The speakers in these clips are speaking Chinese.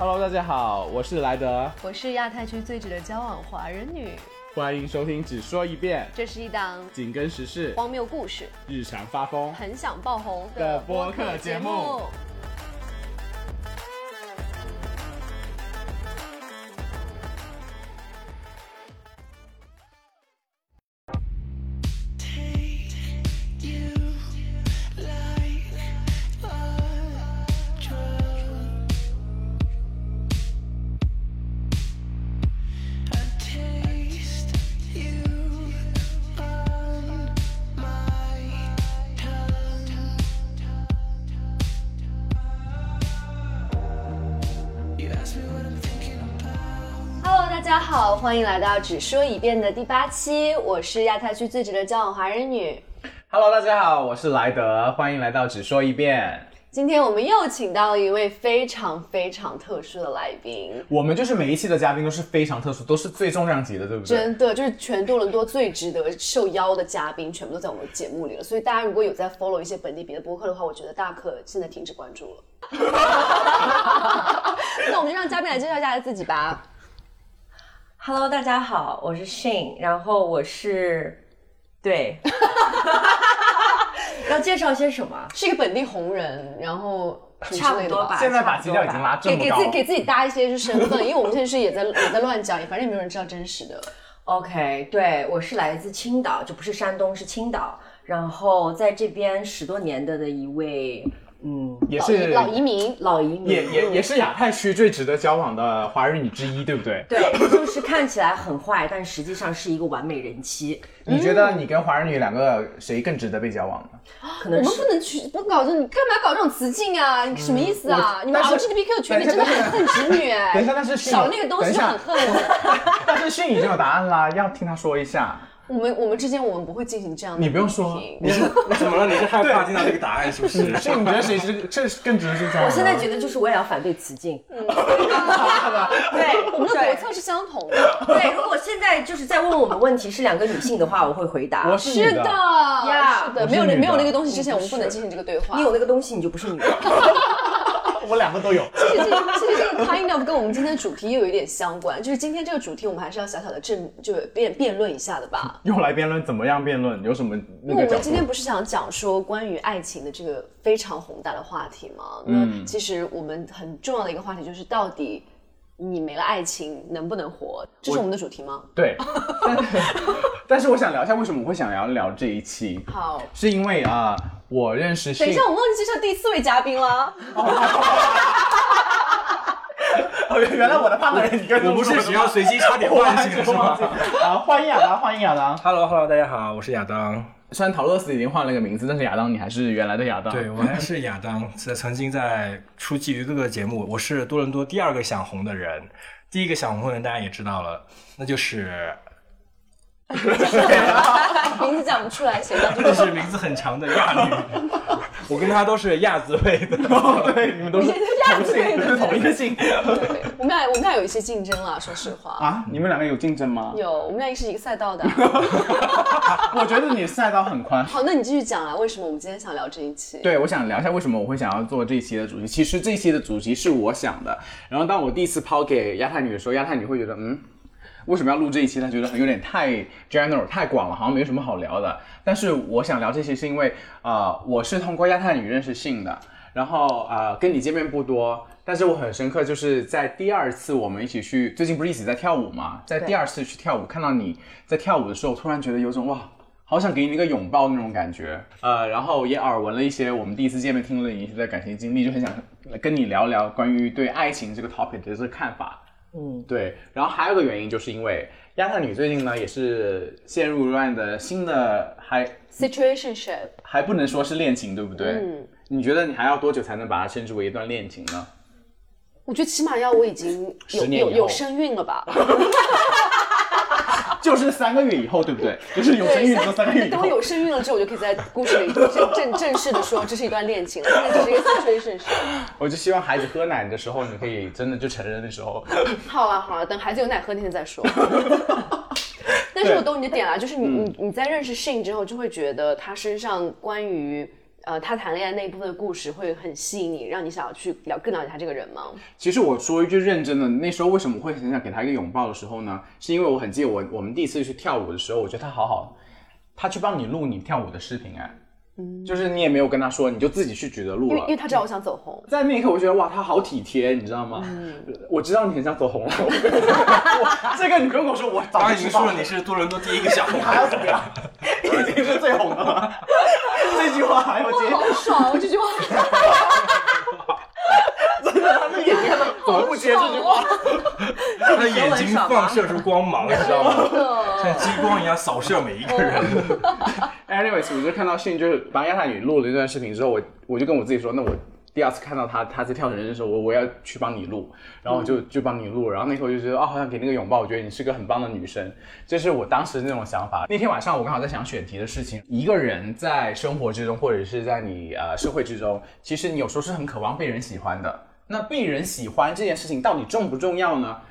Hello，大家好，我是莱德，我是亚太区最值得交往华人女，欢迎收听只说一遍，这是一档紧跟时事、荒谬故事、日常发疯。很想爆红的的播客节目欢迎来到只说一遍的第八期，我是亚太区最值得交往华人女。Hello，大家好，我是莱德，欢迎来到只说一遍。今天我们又请到了一位非常非常特殊的来宾，我们就是每一期的嘉宾都是非常特殊，都是最重量级的，对不对？真的就是全多伦多最值得受邀的嘉宾，全部都在我们节目里了。所以大家如果有在 follow 一些本地别的播客的话，我觉得大可现在停止关注了。那我们就让嘉宾来介绍一下他自己吧。Hello，大家好，我是 Shane，然后我是，对，要介绍些什么？是一个本地红人，然后差不多吧现在把基调已经拉这么高给给自己，给自己搭一些就是身份，因为我们现在是也在也在乱讲，反正也没有人知道真实的。OK，对我是来自青岛，就不是山东，是青岛，然后在这边十多年的的一位，嗯，也是老移民，老移民，也也也是亚太区最值得交往的华人女之一，对不对？对，就是看起来很坏，但实际上是一个完美人妻，你觉得你跟华人女两个谁更值得被交往呢？可能我们不能去不搞这，你干嘛搞这种雌竞啊？你什么意思啊？你们 LGBTQ 群体等一下真的很恨直女哎。等一下，但是迅少了那个东西就很恨。但是迅已经有答案啦，要听他说一下。我们我们之间我们不会进行这样的。你不用说你是 你怎么了？你是害怕听到这个答案是不是？迅，你觉得谁是这是更值得去交往呢？我现在觉得就是我也要反对雌竞，嗯 对，我们的国策是相同的。对，如果现在就是在问我们问题是两个女性的话，我会回答。我是的，呀是的，没有没有那个东西之前，我们不能进行这个对话。你有那个东西，你就不是女人。我两个都有。其实这个其实这个 kind of 跟我们今天的主题又有一点相关，就是今天这个主题我们还是要小小的正就辩辩论一下的吧。又来辩论，怎么样辩论？有什么那因为我个角度？们今天不是想讲说关于爱情的这个非常宏大的话题吗？嗯那其实我们很重要的一个话题就是到底你没了爱情能不能活？这是我们的主题吗？对，但 但是我想聊一下为什么我会想聊聊这一期，好，是因为啊、我认识迅等一下，我们忘记介绍第四位嘉宾了。哦，原来我的判断人，你跟我不是只要随机插点 我唤醒是吗啊，欢迎亚当，欢迎亚当。？Hello Hello，大家好，我是亚当。虽然陶乐斯已经换了个名字，但是亚当你还是原来的亚当。对，我还是亚当，在曾经在出季于各个节目，我是多伦多第二个想红的人，第一个想红的人大家也知道了，那就是 名字讲不出来，写到这就个。是名字很长的亚女，我跟她都是亚字辈的。对，你们都是同姓，都是同一个姓对，我们俩我们俩有一些竞争了，说实话。啊？你们两个有竞争吗？有，我们俩是一个赛道的。我觉得你赛道很宽。好，那你继续讲啊，为什么我们今天想聊这一期？对，我想聊一下为什么我会想要做这一期的主题。其实这一期的主题是我想的，然后当我第一次抛给亚太女的时候，亚太女会觉得，嗯，为什么要录这一期？他觉得很有点太 general 太广了，好像没有什么好聊的。但是我想聊这些是因为，呃，我是通过亚太女认识信的，然后呃跟你见面不多，但是我很深刻，就是在第二次我们一起去，最近不是一起在跳舞嘛，在第二次去跳舞，看到你在跳舞的时候，突然觉得有种哇。好想给你一个拥抱那种感觉，呃，然后也耳闻了一些我们第一次见面听了你一些的感情经历，就很想跟你聊聊关于对爱情这个 topic 的这个看法。嗯，对，然后还有个原因就是因为亚太女最近呢也是陷入乱的新的还 situationship，还不能说是恋情，对不对？嗯，你觉得你还要多久才能把它称之为一段恋情呢？我觉得起码要我已经有有有身孕了吧？就是三个月以后，对不对？就是有生育之后三个月以后。等我有身孕了之后，我就可以在故事里正 正正式的说这是一段恋情了，现在只是一个 situationship。我就希望孩子喝奶的时候，你可以真的就承认的时候。好了好了，等孩子有奶喝那天再说。但是我懂你的点了，就是你你你在认识 Shane 之后，就会觉得他身上关于呃他谈恋爱那一部分的故事会很吸引你，让你想要去了更了解他这个人吗？其实我说一句认真的，那时候为什么会很想给他一个拥抱的时候呢？是因为我很记得我我们第一次去跳舞的时候，我觉得他好好，他去帮你录你跳舞的视频哎，就是你也没有跟他说，你就自己去觉得录了因为因为。他知道我想走红，在那一刻，我觉得哇，他好体贴，你知道吗？我知道你很想走红 这个你不用跟我说，我早已经说了你是多伦多第一个小红，还要怎么样？已经是最红的了。这句话还要接，好爽！我这句话他的眼睛怎么不接这句话？他的眼睛放射出光芒，你 知道吗？像激光一样扫射每一个人。Anyways，我就看到信就是帮亚太女录了一段视频之后，我我就跟我自己说，那我第二次看到她她在跳绳的时候，我我要去帮你录，然后我就就帮你录，然后那刻我就觉得哦，好想给那个拥抱，我觉得你是个很棒的女生，这是我当时那种想法。那天晚上我刚好在想选题的事情，一个人在生活之中或者是在你呃社会之中，其实你有时候是很渴望被人喜欢的。那被人喜欢这件事情到底重不重要呢？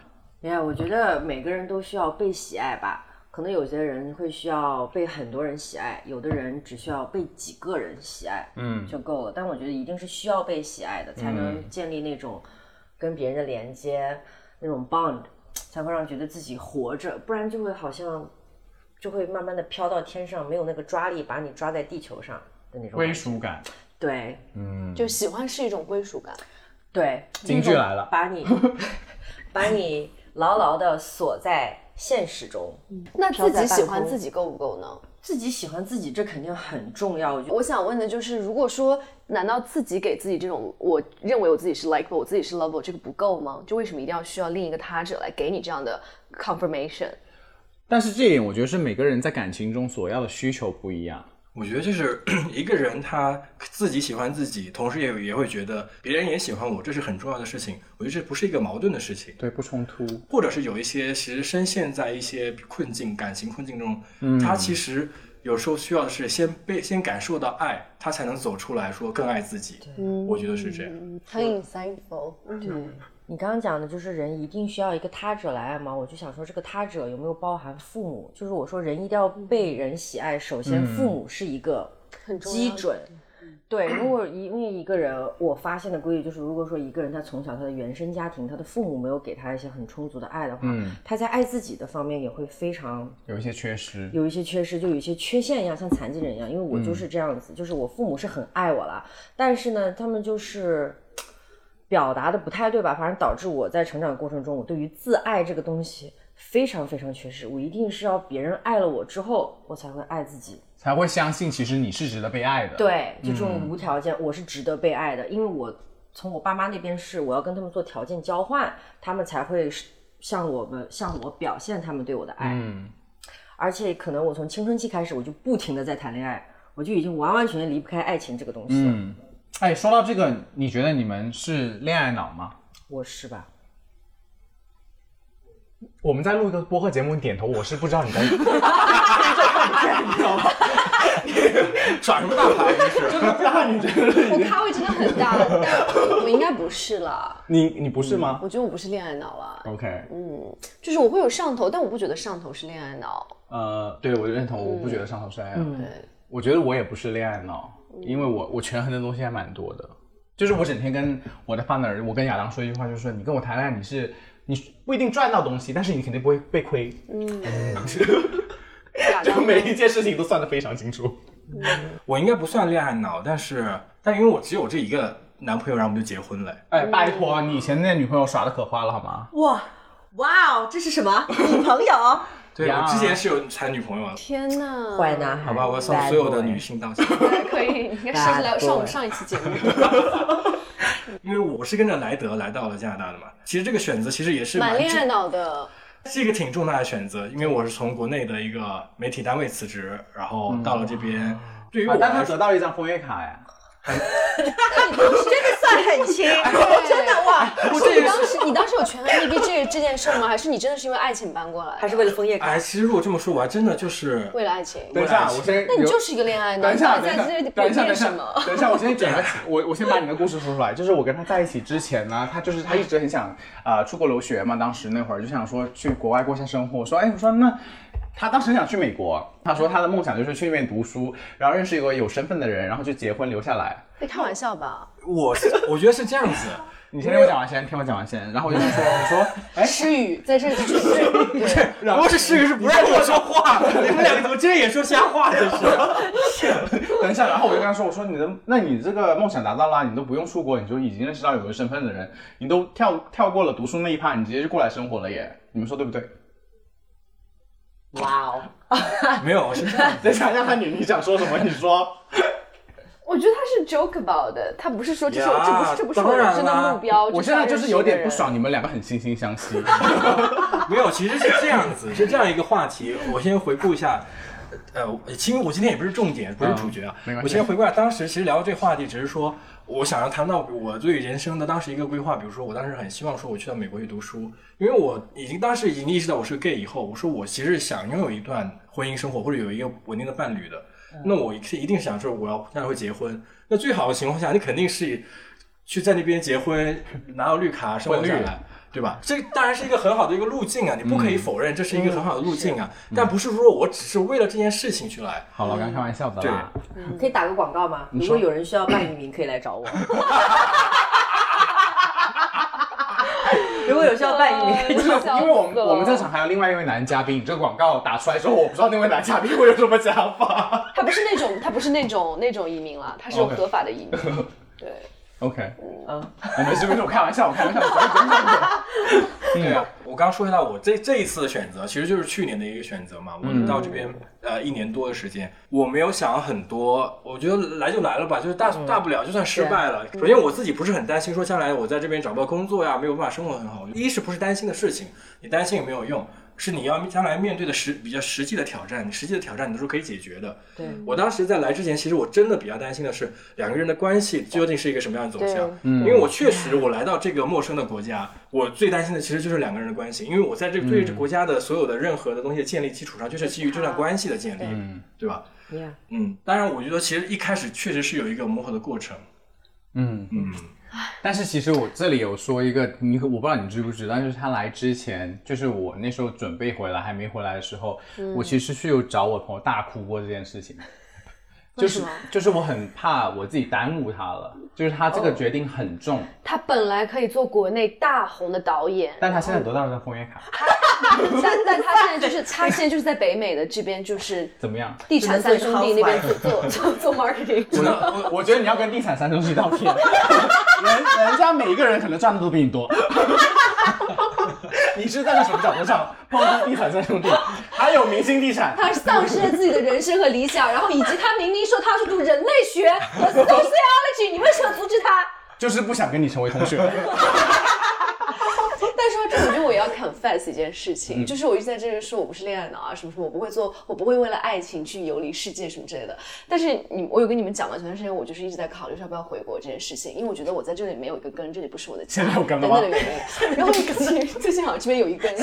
哎呀，我觉得每个人都需要被喜爱吧。可能有些人会需要被很多人喜爱，有的人只需要被几个人喜爱，嗯，就够了。但我觉得一定是需要被喜爱的，才能建立那种跟别人的连接，那种 bond，才会让觉得自己活着，不然就会好像就会慢慢的飘到天上，没有那个抓力把你抓在地球上的那种归。属感。对嗯就喜欢是一种归属感。对，京剧来了把你 把你牢牢的锁在现实中。那自己喜欢自己够不够呢？自己喜欢自己，这肯定很重要。我觉得我想问的就是，如果说，难道自己给自己这种我认为我自己是 likeable，我自己是 lovable，这个不够吗？就为什么一定要需要另一个他者来给你这样的 confirmation？但是这一点，我觉得是每个人在感情中所要的需求不一样。我觉得就是 一个人他自己喜欢自己，同时也也会觉得别人也喜欢我，这是很重要的事情。我觉得这不是一个矛盾的事情。对，不冲突。或者是有一些其实深陷在一些困境、感情困境中，他其实有时候需要的是先被先感受到爱，他才能走出来说更爱自己。我觉得是这样。很 insightful。对你刚刚讲的就是人一定需要一个他者来爱吗？我就想说，这个他者有没有包含父母？就是我说人一定要被人喜爱，首先父母是一个很基准。对，如果因为一个人，我发现的规律就是，如果说一个人他从小他的原生家庭，他的父母没有给他一些很充足的爱的话，他在爱自己的方面也会非常有一些缺失。有一些缺失，就有一些缺陷一样，像残疾人一样。因为我就是这样子，就是我父母是很爱我啦，但是呢，他们就是表达的不太对吧？反正导致我在成长过程中，我对于自爱这个东西非常非常缺失。我一定是要别人爱了我之后，我才会爱自己。才会相信其实你是值得被爱的。，对，就这种无条件，我是值得被爱的，因为我从我爸妈那边是我要跟他们做条件交换，他们才会是向我们向我表现他们对我的爱。嗯，而且可能我从青春期开始，我就不停的在谈恋爱，我就已经完完全全离不开爱情这个东西了。嗯，哎，说到这个，你觉得你们是恋爱脑吗？我是吧？我们在录一个播客节目，你点头，我是不知道你在。耍什么大牌？你觉得我咖位真的很大，但我应该不是啦。你你不是吗我觉得我不是恋爱脑了，？OK，嗯就是我会有上头，但我不觉得上头是恋爱脑。呃，对我认同，我不觉得上头是恋爱脑。对，我觉得我也不是恋爱脑，因为我我权衡的东西还蛮多的。就是我整天跟我的 partner，我跟亚当说一句话，就是说你跟我谈恋爱，你是你不一定赚到东西，但是你肯定不会被亏。嗯 就每一件事情都算得非常清楚。我应该不算恋爱脑，但是但因为我只有这一个男朋友，然后我们就结婚了。哎，拜托，你以前那女朋友耍的可花了好吗？哇哇哦，这是什么女朋友？对呀我之前是有谈女朋友的，天呐，坏男孩，好吧，我要向所有的女性道歉，可以，你应该上来上我们上一期节目，因为我是跟着莱德来到了加拿大的嘛。其实这个选择其实也是蛮重蛮恋爱脑的。是一个挺重大的选择，因为我是从国内的一个媒体单位辞职，然后到了这边。对于我啊，但他来说，得到了一张枫叶卡哎。真的算很轻，真的哇，你当时你当时有权衡 B B 这这件事吗？还是你真的是因为爱情搬过来？还是为了枫叶卡？哎，其实如果这么说，我还真的就是为了爱情？等一下，我先。那你就是一个恋爱脑，等一下，等一下，等一下，等一下等一下，我先讲个，我我先把你的故事说出来。就是我跟他在一起之前呢，他就是他一直很想啊、呃出国留学嘛，当时那会儿就想说去国外过下生活。我说，哎，我说那他当时很想去美国，他说他的梦想就是去那边读书，然后认识一个有身份的人，然后就结婚留下来。在开玩笑吧？我是我觉得是这样子，你先听我讲完先，听我讲完先，然后我就跟他说，我说，哎，诗雨在这里是不是诗雨是不让我说话，你们两个怎么今天也说瞎话？这是。等一下，然后我就跟他说，我说你的，那你这个梦想达到了，你都不用出国，你就已经认识到有个身份的人，你都跳跳过了读书那一趴，你直接就过来生活了耶，你们说对不对？哇哦，没有，是 这样。等一下，让他你你想说什么？你说。我觉得他是 joke about 的，他不是说这是这不是这不是我人生的目标。我现在就是有点不爽，你。你们两个很惺惺相惜。没有，其实是这样子，是这样一个话题。我先回顾一下，呃，其实我今天也不是重点，不是主角啊。没关系我先回顾一下，当时其实聊这个话题，只是说我想要谈到我对人生的当时一个规划。比如说，我当时很希望说我去到美国去读书，因为我已经当时已经意识到我是个 gay 以后，我说我其实想拥有一段婚姻生活或者有一个稳定的伴侣的。那我一一定想说我要将来会结婚。那最好的情况下，你肯定是去在那边结婚，拿到绿卡生活下来。对吧？这当然是一个很好的一个路径啊，你不可以否认这是一个很好的路径啊。但不是说我只是为了这件事情去来。好了，我刚开玩笑的啦。可以打个广告吗？如果有人需要办移民，可以来找我。如果有需要办移民，因为我们我们在场还有另外一位男嘉宾，你这个广告打出来之后，我不知道那位男嘉宾会有什么想法。他不是那种，他不是那种那种移民了，他是合法的移民。对，OK，嗯，我没事没事，我开玩笑，我开玩笑，我真的。对啊，我刚刚说到我这这一次的选择，其实就是去年的一个选择嘛。我到这边呃一年多的时间，我没有想很多，我觉得来就来了吧，就是大大不了就算失败了。首先我自己不是很担心说将来我在这边找不到工作呀，没有办法生活很好。一是不是担心的事情，你担心也没有用。是你要将来面对的实比较实际的挑战，你实际的挑战你都是可以解决的。对我当时在来之前，其实我真的比较担心的是两个人的关系究竟是一个什么样的走向。对因为我确实我来到这个陌生的国家，我最担心的其实就是两个人的关系，因为我在这个对这国家的所有的任何的东西的建立基础上，就是基于这段关系的建立，对吧？Yeah 嗯，当然，我觉得其实一开始确实是有一个磨合的过程。嗯嗯，但是其实我这里有说一个，你我不知道你知不知道，就是他来之前，就是我那时候准备回来还没回来的时候，我其实是有找我朋友大哭过这件事情。就是就是我很怕我自己耽误他了，就是他这个决定很重，他本来可以做国内大红的导演，但他现在得到了张枫叶卡，但但他现在就是 他现在就是在北美的这边就是怎么样？地产三兄弟那边做做做做 marketing。我我我觉得你要跟地产三兄弟道歉，人人家每一个人可能赚的都比你多。你是站在什么角度上抨击地产三兄弟？还有明星地产，他丧失了自己的人生和理想，然后以及他明明说他是读人类学和 sociology，你为什么阻止他？就是不想跟你成为同学。但说到这，我觉得我也要 confess 一件事情，就是我一直在这里说我不是恋爱脑啊，什么什么，我不会做，我不会为了爱情去游离世界什么之类的。但是你，我有跟你们讲嘛，前段时间我就是一直在考虑要不要回国这件事情，因为我觉得我在这里没有一个根，这里不是我的家，等等的原因。然后最近最近好像这边有一根，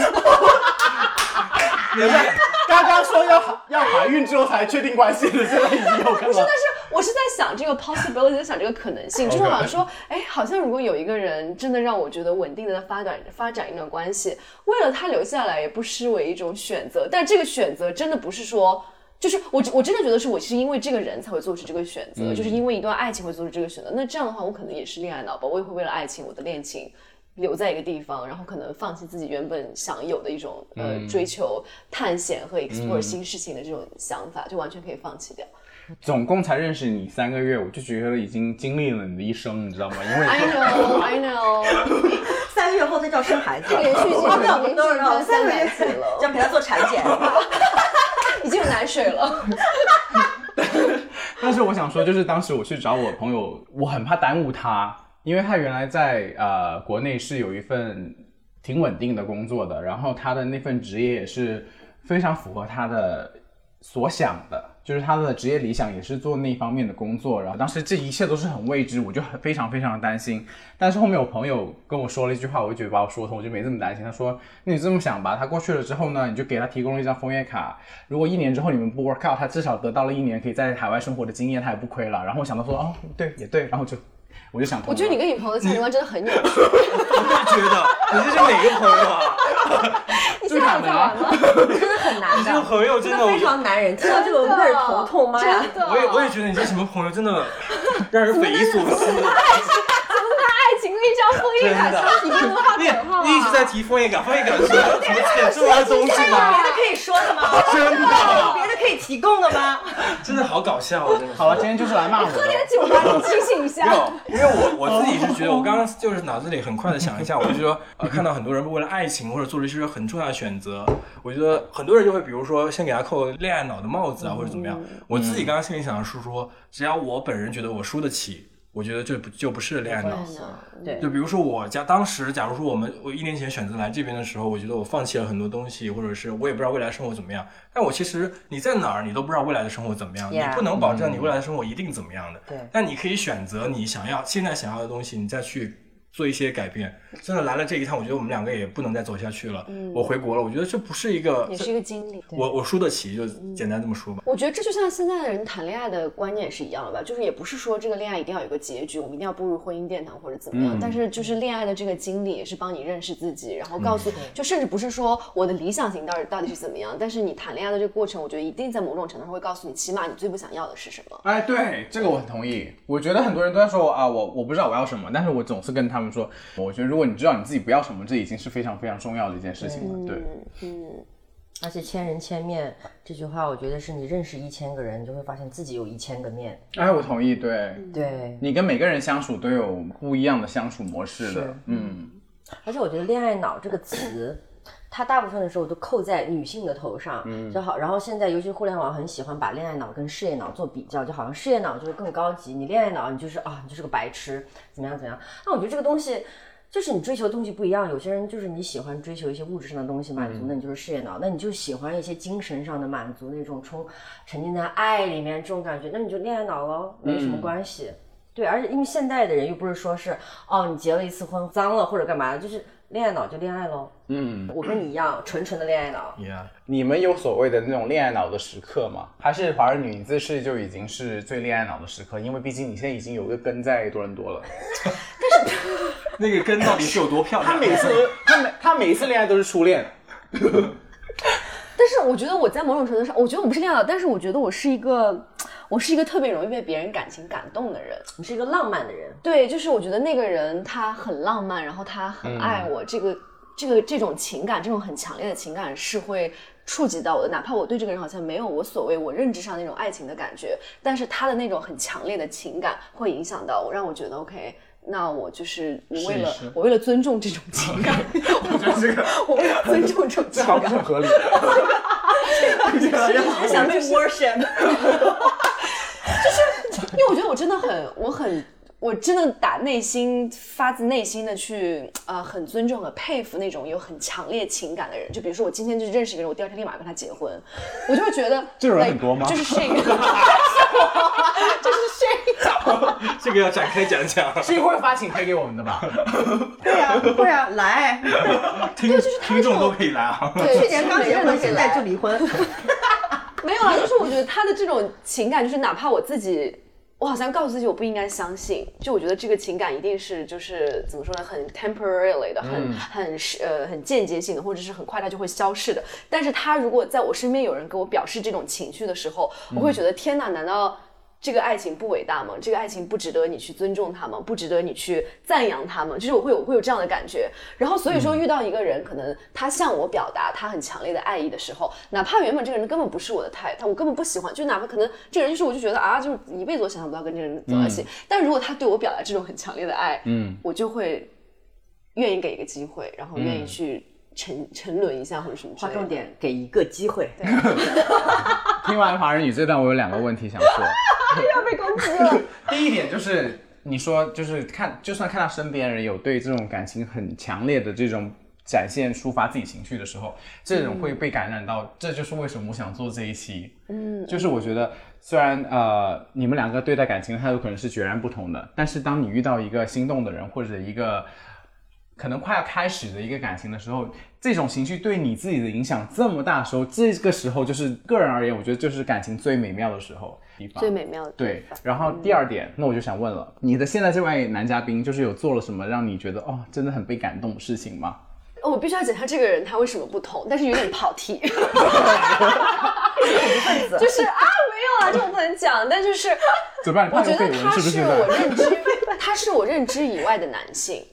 等一下，刚刚说要要怀孕之后才确定关系的，现在已经有跟了。但是我是在想这个 possibility，在想这个可能性，就是好像说，哎，好像如果有一个人真的让我觉得稳定的发展发展一段关系，为了他留下来也不失为一种选择。但这个选择真的不是说。就是我，我真的觉得是我是因为这个人才会做出这个选择，就是因为一段爱情会做出这个选择。那这样的话，我可能也是恋爱脑吧，我也会为了爱情，我的恋情留在一个地方，然后可能放弃自己原本想有的一种呃追求探险和 explore 新事情的这种想法，就完全可以放弃掉。总共才认识你三个月，我就觉得已经经历了你的一生，你知道吗？因为 I know, I know。三个月后再叫生孩子，连续剧 我们我们都知道，连续剧三个月了就要陪他做产检。已经有奶水了。但是我想说，就是当时我去找我朋友，我很怕耽误他，因为他原来在呃国内是有一份挺稳定的工作的，然后他的那份职业也是非常符合他的所想的，就是他的职业理想也是做那方面的工作。然后当时这一切都是很未知，我就很非常非常的担心。但是后面我朋友跟我说了一句话，我就觉得把我说通，我就没这么担心。他说：“那你这么想吧，他过去了之后呢，你就给他提供了一张枫叶卡。如果一年之后你们不 work out，他至少得到了一年可以在海外生活的经验，他也不亏了。”然后我想到说：“哦，对，也对。”然后就我就想通。我觉得你跟你朋友的价值观真的很有趣。我也觉得你这是哪个朋友啊？你现在还在玩吗？真的很难这个，朋友真的，真的非常男人。听到这个味儿头痛，妈呀！真的，我也我也觉得你这什么朋友真的让人匪夷所思。爱情跟一张枫叶卡真的相提并论画你等号啊！你一直在提枫叶感，枫叶感是什么什么显著的东西吗？别的可以说的吗？真的，别的可以提供的吗？真的好搞笑，真的是。好了，今天就是来骂我的。酒吧你清醒一下。没有，因为我我自己是觉得，我刚刚就是脑子里很快的想一下，我就说，呃，看到很多人为了爱情或者做了一些很重要的选择，我觉得很多人就会，比如说先给他扣恋爱脑的帽子啊，或者怎么样。我自己刚刚心里想的是说，只要我本人觉得我输得起，我觉得这不就不是恋爱脑。对，就比如说我家当时，假如说我们我一年前选择来这边的时候，我觉得我放弃了很多东西，或者是我也不知道未来生活怎么样。但我其实你在哪儿，你都不知道未来的生活怎么样 Yeah 你不能保证你未来的生活一定怎么样的。对但你可以选择你想要现在想要的东西，你再去做一些改变。真的来了这一趟，我觉得我们两个也不能再走下去了。我回国了，我觉得这不是一个也是一个经历。我我输得起，就简单这么说吧。我觉得这就像现在的人谈恋爱的观念是一样的吧，就是也不是说这个恋爱一定要有个结局，我们一定要步入婚姻殿堂或者怎么样，但是就是恋爱的这个经历也是帮你认识自己，然后告诉，就甚至不是说我的理想型到底到底是怎么样，但是你谈恋爱的这个过程，我觉得一定在某种程度上会告诉你，起码你最不想要的是什么。哎，对，这个我很同意。我觉得很多人都在说啊，我我不知道我要什么，但是我总是跟他们说，我觉得如果你知道你自己不要什么，这已经是非常非常重要的一件事情了。对，嗯而且千人千面这句话，我觉得是你认识一千个人，你就会发现自己有一千个面。哎，我同意。对，对，你跟每个人相处都有不一样的相处模式的。嗯，而且我觉得“恋爱脑”这个词，它大部分的时候都扣在女性的头上，就好。然后现在，尤其互联网很喜欢把恋爱脑跟事业脑做比较，就好像事业脑就是更高级，你恋爱脑你就是啊，你就是个白痴，怎么样怎么样。那我觉得这个东西。就是你追求的东西不一样，有些人就是你喜欢追求一些物质上的东西满足，那你就是事业脑；那你就喜欢一些精神上的满足，那种充沉浸在爱里面这种感觉，那你就恋爱脑喽，没什么关系。对，而且因为现代的人又不是说是哦，你结了一次婚脏了或者干嘛的，就是恋爱脑就恋爱喽。嗯，我跟你一样，纯纯的恋爱脑。Yeah，你们有所谓的那种恋爱脑的时刻吗？还是华人女自视就已经是最恋爱脑的时刻？因为毕竟你现在已经有一个根在多伦多了。但是 那个根到底是有多漂亮？他每次他每他每一次恋爱都是初恋。但是我觉得我在某种程度上，我觉得我不是恋爱脑，但是我觉得我是一个，我是一个特别容易被别人感情感动的人。你是一个浪漫的人，对，就是我觉得那个人他很浪漫，然后他很爱我，这个这个这种情感，这种很强烈的情感是会触及到我的，哪怕我对这个人好像没有我所谓我认知上那种爱情的感觉，但是他的那种很强烈的情感会影响到我，让我觉得 OK。那我就是我为了我为了尊重这种情感，我觉得这个我为了尊重这种情感这好像，是很合理。想去 worship。因为我觉得我真的很，我很，我真的打内心发自内心的去，呃，很尊重和佩服那种有很强烈情感的人。就比如说我今天就认识一个人，我第二天立马跟他结婚，我就会觉得这种人很多吗就是这个，就是这个。这个要展开讲讲。是一会儿发请帖给我们的吧？对呀、会啊，来，听听众都可以来啊。对，去年刚结婚，现在就离婚。没有啊，就是我觉得他的这种情感，就是哪怕我自己，我好像告诉自己我不应该相信，就我觉得这个情感一定是就是怎么说呢，很 temporarily 的，很、很是呃很间接性的，或者是很快它就会消逝的。但是他如果在我身边有人给我表示这种情绪的时候，我会觉得天哪，难道？这个爱情不伟大吗？这个爱情不值得你去尊重他吗？不值得你去赞扬他吗？就是我会有会有这样的感觉。然后所以说遇到一个人，可能他向我表达他很强烈的爱意的时候，哪怕原本这个人根本不是我的 type，他我根本不喜欢，就哪怕可能这个人就是我就觉得啊，就是一辈子我想象不到跟这个人走在一起。但如果他对我表达这种很强烈的爱，嗯，我就会愿意给一个机会，然后愿意去沉沉沦一下或者什么之类的。划重点，给一个机会。听完华人语这段，我有两个问题想说。要被攻击了。第一点就是你说，就是看，就算看到身边人有对这种感情很强烈的这种展现、抒发自己情绪的时候，这种会被感染到。这就是为什么我想做这一期。嗯，就是我觉得虽然呃你们两个对待感情的态度可能是截然不同的，但是当你遇到一个心动的人或者一个可能快要开始的一个感情的时候，这种情绪对你自己的影响这么大的时候，这个时候就是个人而言，我觉得就是感情最美妙的时候地方。最美妙的地对，然后第二点，那我就想问了，你的现在这位男嘉宾，就是有做了什么让你觉得哦，真的很被感动的事情吗？哦我必须要讲一下这个人他为什么不同，但是有点跑题，就是啊没有啊，这我不能讲，但就是怎么办？我觉得你看他是？我认知，他是我认知以外的男性。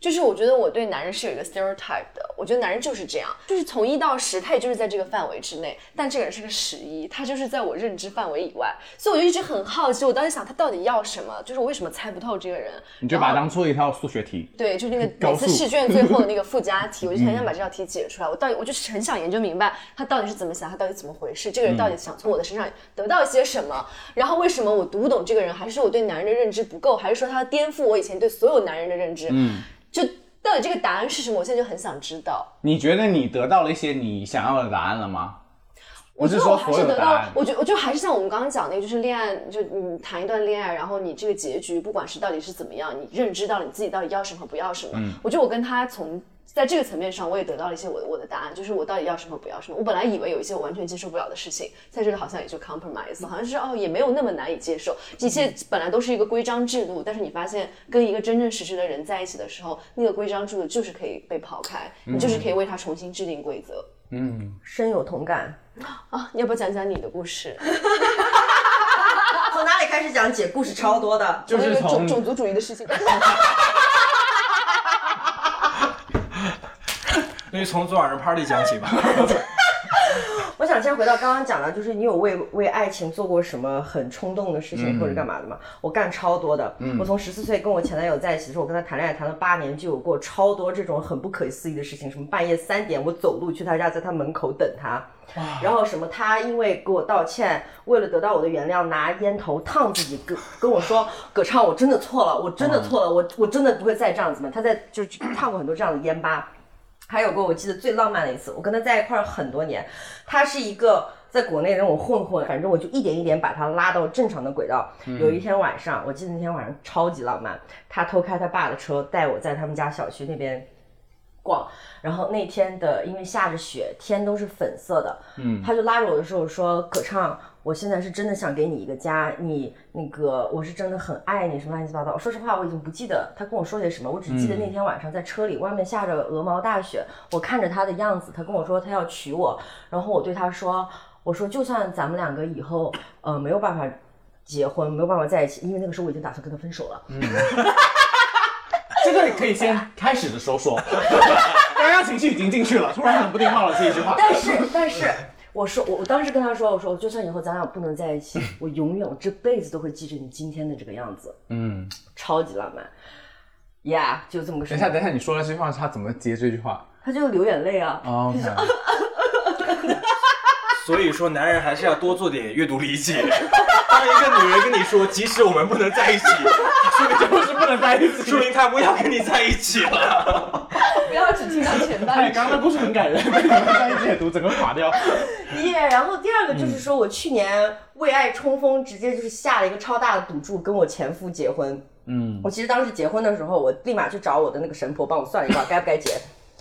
就是我觉得我对男人是有一个 stereotype 的，我觉得男人就是这样，就是从一到十，他也就是在这个范围之内，但这个人是个十一，他就是在我认知范围以外，所以我就一直很好奇，我当时想他到底要什么，就是我为什么猜不透这个人，你就把它当做一套数学题。对，就那个 每次试卷最后的那个附加 题，我就很想把这道题解出来。我到底，我就是很想研究明白他到底是怎么想，他到底怎么回事，这个人到底想从我的身上得到一些什么，然后为什么我读不懂这个人，还是我对男人的认知不够，还是说他颠覆我以前对所有男人的认知？嗯，就到底这个答案是什么？我现在就很想知道。你觉得你得到了一些你想要的答案了吗？我觉得我是说还是得到。我觉得我就还是像我们刚刚讲那个，就是恋爱，就你谈一段恋爱，然后你这个结局，不管是到底是怎么样，你认知到了你自己到底要什么和不要什么。嗯我觉得我跟他从在这个层面上，我也得到了一些我的我的答案，就是我到底要什么不要什么。我本来以为有一些我完全接受不了的事情，在这里好像也就 compromise，好像是哦也没有那么难以接受，一切本来都是一个规章制度，但是你发现跟一个真真实实的人在一起的时候，那个规章制度就是可以被抛开，你就是可以为他重新制定规则。嗯深有同感。啊，你要不要讲讲你的故事？从哪里开始讲？姐故事超多的。就是那个种从种族主义的事情。那就从昨晚上 party 讲起吧。我想先回到刚刚讲的，就是你有为为爱情做过什么很冲动的事情或者干嘛的吗？我干超多的。我从十四岁跟我前男友在一起的时候，我跟他谈恋爱谈了八年，就有过超多这种很不可思议的事情，什么半夜三点我走路去他家，在他门口等他。然后什么，他因为给我道歉，为了得到我的原谅，拿烟头烫自己，跟跟我说，葛畅，我真的错了，我真的错了，我我真的不会再这样子嘛。他在就是烫过很多这样的烟疤。还有过我记得最浪漫的一次，我跟他在一块儿很多年，他是一个在国内的那种混混，反正我就一点一点把他拉到正常的轨道。有一天晚上，我记得那天晚上超级浪漫，他偷开他爸的车带我在他们家小区那边逛，然后那天的因为下着雪，天都是粉色的，嗯，他就拉着我的手说：“葛畅，我现在是真的想给你一个家，你那个我是真的很爱你，什么乱七八糟。”说实话，我已经不记得他跟我说些什么，我只记得那天晚上在车里，外面下着鹅毛大雪，我看着他的样子，他跟我说他要娶我，然后我对他说：“我说就算咱们两个以后呃没有办法结婚，没有办法在一起，因为那个时候我已经打算跟他分手了。这个可以先开始的时候说，刚刚情绪已经进去了，突然冷不丁冒了这一句话。但是，但是，我说，我我当时跟他说，我说，就算以后咱俩不能在一起，我永远，我这辈子都会记着你今天的这个样子，嗯，超级浪漫。呀、就这么个事等一。下，等一下，你说了这句话，他怎么接这句话他就流眼泪啊。哦？OK，所以说，男人还是要多做点阅读理解。当一个女人跟你说，即使我们不能在一起，说明就是在一起。说明他不要跟你在一起了。不要只听到前哎，半句。刚刚的故事很感人，被你们在一起解读，整个垮掉。耶、然后第二个就是说我去年为爱冲锋，直接就是下了一个超大的赌注，跟我前夫结婚。嗯，我其实当时结婚的时候，我立马去找我的那个神婆帮我算了一卦，该不该结。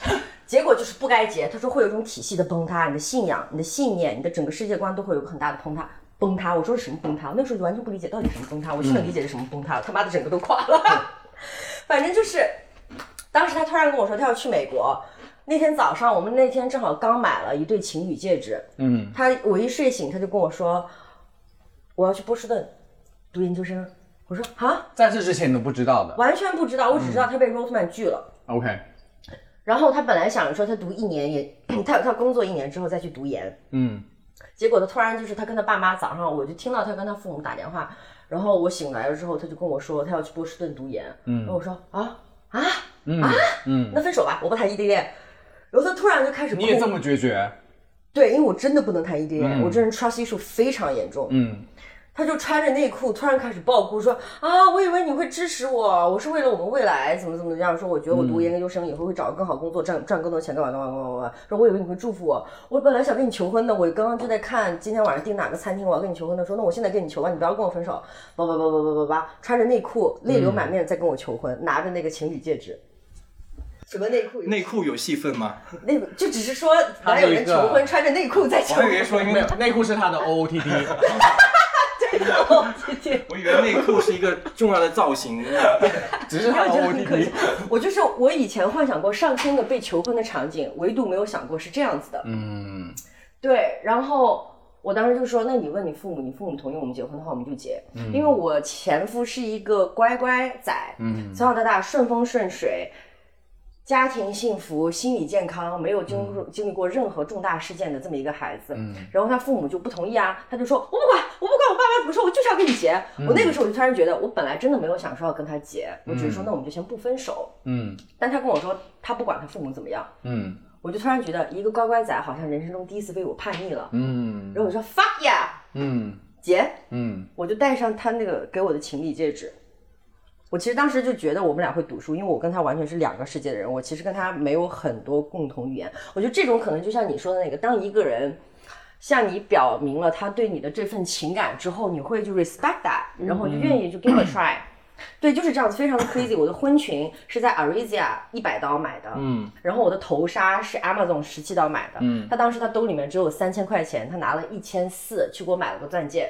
结果就是不该结，他说会有一种体系的崩塌，你的信仰、你的信念、你的整个世界观都会有个很大的崩塌。崩塌，我说是什么崩塌？我那时候就完全不理解到底什么崩塌，我现在理解是什么崩塌了，他妈的整个都垮了。反正就是，当时他突然跟我说他要去美国，那天早上我们那天正好刚买了一对情侣戒指，嗯，他我一睡醒他就跟我说我要去波士顿读研究生，我说啊，在这之前你都不知道的。完全不知道，我只知道他被 Rotman 拒了。OK，然后他本来想着说他读一年也，他他工作一年之后再去读研，嗯，结果他突然就是他跟他爸妈早上我就听到他跟他父母打电话，然后我醒来了之后他就跟我说他要去波士顿读研，嗯，然后我说啊啊嗯啊，嗯，那分手吧，我不谈异地恋。然后他突然就开始哭，你也这么决绝？对，因为我真的不能谈异地恋，嗯我这人 trust issue 非常严重，嗯，他就穿着内裤突然开始爆哭，说啊，我以为你会支持我，我是为了我们未来怎么怎么样，说我觉得我读研究生以后会找个更好工作，赚赚更多钱，干嘛干嘛干嘛干嘛，说我以为你会祝福我，我本来想跟你求婚的，我刚刚就在看今天晚上订哪个餐厅，我要跟你求婚的，说那我现在跟你求吧，你不要跟我分手，叭叭叭叭叭叭叭，穿着内裤泪流满面在跟我求婚，拿着那个情侣戒指。什么内裤？内裤有戏份吗？内就只是说哪有人求婚穿着内裤在求我还以为？说因为没有，内裤是他的 OOTD。我以为内裤是一个重要的造型。只是我觉得很可笑。我就是我以前幻想过上千个被求婚的场景，唯独没有想过是这样子的。嗯，对，然后我当时就说，那你问你父母，你父母同意我们结婚的话，我们就结。因为我前夫是一个乖乖仔，嗯，从小到大顺风顺水。家庭幸福，心理健康，没有经入经历过任何重大事件的这么一个孩子，然后他父母就不同意啊，他就说我不管，我不管我爸妈怎么说，我就是要跟你结。我那个时候我就突然觉得，我本来真的没有想说要跟他结，我只是说那我们就先不分手。嗯。但他跟我说他不管他父母怎么样，嗯。我就突然觉得一个乖乖仔好像人生中第一次被我叛逆了。嗯。然后我说 fuck yeah，嗯。结，嗯。我就戴上他那个给我的情侣戒指。我其实当时就觉得我们俩会赌输，因为我跟他完全是两个世界的人，我其实跟他没有很多共同语言。我觉得这种可能就像你说的那个，当一个人向你表明了他对你的这份情感之后，你会就 respect that，然后就愿意就 give a try。对，就是这样子，非常的 crazy。我的婚裙是在 Arizia 一百刀买的，嗯，然后我的头纱是 Amazon 十七刀买的，嗯，他当时他兜里面只有三千块钱，他拿了一千四去给我买了个钻戒，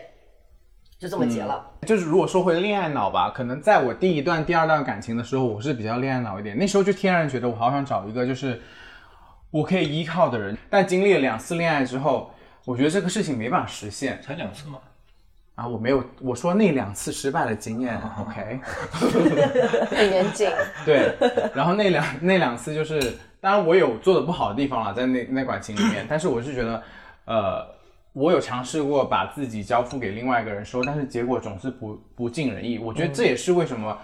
就这么结了。就是如果说回恋爱脑吧，可能在我第一段、第二段感情的时候，我是比较恋爱脑一点。那时候就天然觉得我好想找一个就是我可以依靠的人。但经历了两次恋爱之后，我觉得这个事情没办法实现才两次吗？啊！我没有我说那两次失败的经验，OK？很严谨。对，然后那两那两次就是，当然我有做的不好的地方了，在那那感情里面，但是我是觉得，呃，我有尝试过把自己交付给另外一个人说，但是结果总是不不尽人意。我觉得这也是为什么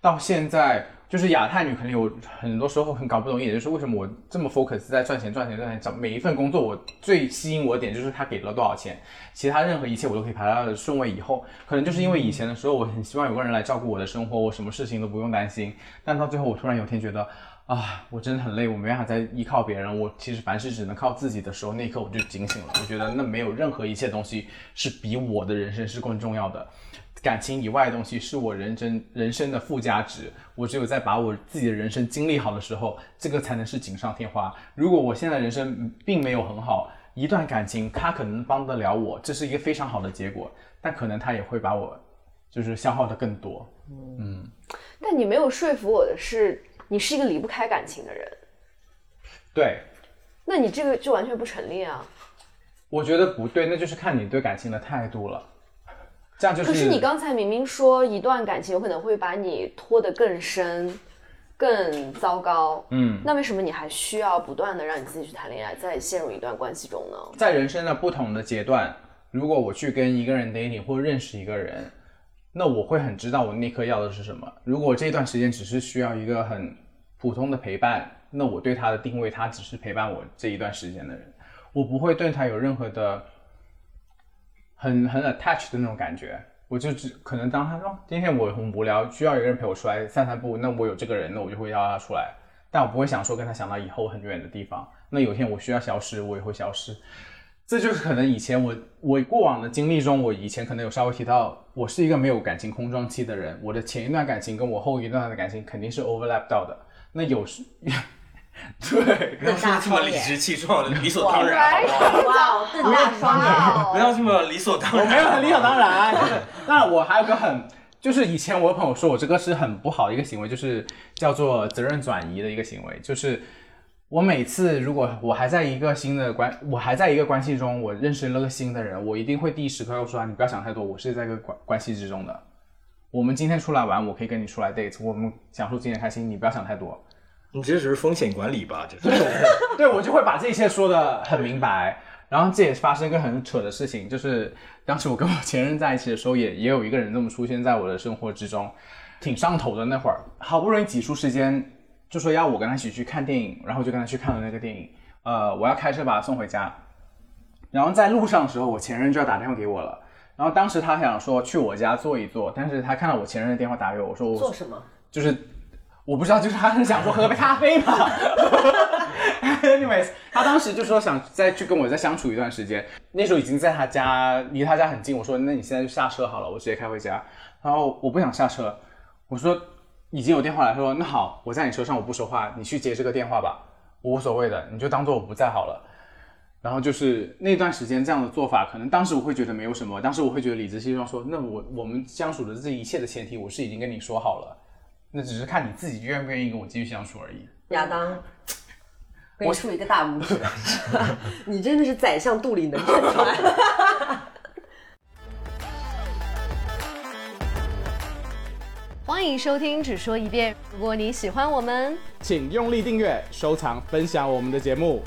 到现在。就是亚太女可能有很多时候很搞不懂，也就是为什么我这么 focus 在赚钱、赚钱、赚钱，找每一份工作，我最吸引我的点就是他给了多少钱，其他任何一切我都可以排到的顺位以后。可能就是因为以前的时候，我很希望有个人来照顾我的生活，我什么事情都不用担心。但到最后，我突然有天觉得，啊，我真的很累，我没办法再依靠别人，我其实凡事只能靠自己的时候，那一刻我就警醒了。我觉得那没有任何一切东西是比我的人生是更重要的。感情以外的东西是我人生人生的附加值，我只有在把我自己的人生经历好的时候，这个才能是锦上添花。如果我现在人生并没有很好，一段感情它可能帮得了我，这是一个非常好的结果，但可能它也会把我就是消耗的更多。嗯但你没有说服我的是，你是一个离不开感情的人，对，那你这个就完全不成立啊。我觉得不对，那就是看你对感情的态度了。这样就是。可是你刚才明明说一段感情有可能会把你拖得更深、更糟糕，嗯，那为什么你还需要不断的让你自己去谈恋爱，再陷入一段关系中呢？在人生的不同的阶段，如果我去跟一个人 dating 或认识一个人，那我会很知道我那刻要的是什么。如果这段时间只是需要一个很普通的陪伴，那我对他的定位，他只是陪伴我这一段时间的人，我不会对他有任何的很很 attach 的那种感觉。我就只可能当他说今天我很无聊，需要一个人陪我出来散散步，那我有这个人，那我就会邀他出来。但我不会想说跟他想到以后很远的地方。那有一天我需要消失，我也会消失。这就是可能以前我我过往的经历中，我以前可能有稍微提到，我是一个没有感情空窗期的人。我的前一段感情跟我后一段的感情肯定是 overlap 到的。那有时，对，不要说这么理直气壮的，理所当然，好不好？哇哦，瞪大双眼。不要这么理所当然我没有理所当然，就是那我还有个很，就是以前我有朋友说我这个是很不好的一个行为，就是叫做责任转移的一个行为，就是我每次如果我还在一个新的关，我还在一个关系中，我认识了个新的人，我一定会第一时刻要说啊，你不要想太多，我是在一个关关系之中的。我们今天出来玩，我可以跟你出来 date，我们享受今天开心，你不要想太多。你这只是风险管理吧？这是。对我就会把这一切说的很明白。然后这也发生一个很扯的事情，就是当时我跟我前任在一起的时候也，也有一个人这么出现在我的生活之中，挺上头的。那会儿好不容易挤出时间，就说要我跟他一起去看电影，然后就跟他去看了那个电影。呃，我要开车把他送回家，然后在路上的时候，我前任就要打电话给我了。然后当时他想说去我家坐一坐，但是他看到我前任的电话打给我，我说我做什么？就是我不知道，就是他很想说喝杯咖啡嘛。Anyways，他当时就说想再去跟我再相处一段时间，那时候已经在他家，离他家很近。我说那你现在就下车好了，我直接开回家。然后我不想下车，我说已经有电话来，他说那好，我在你车上，我不说话，你去接这个电话吧，我无所谓的，你就当做我不在好了。然后就是那段时间这样的做法，可能当时我会觉得没有什么，当时我会觉得理直气壮说，那我我们相处的这一切的前提，我是已经跟你说好了，那只是看你自己愿不愿意跟我继续相处而已。亚当，给你竖一个大拇指，你真的是宰相肚里能撑船。欢迎收听《只说一遍》。如果你喜欢我们，请用力订阅、收藏、分享我们的节目。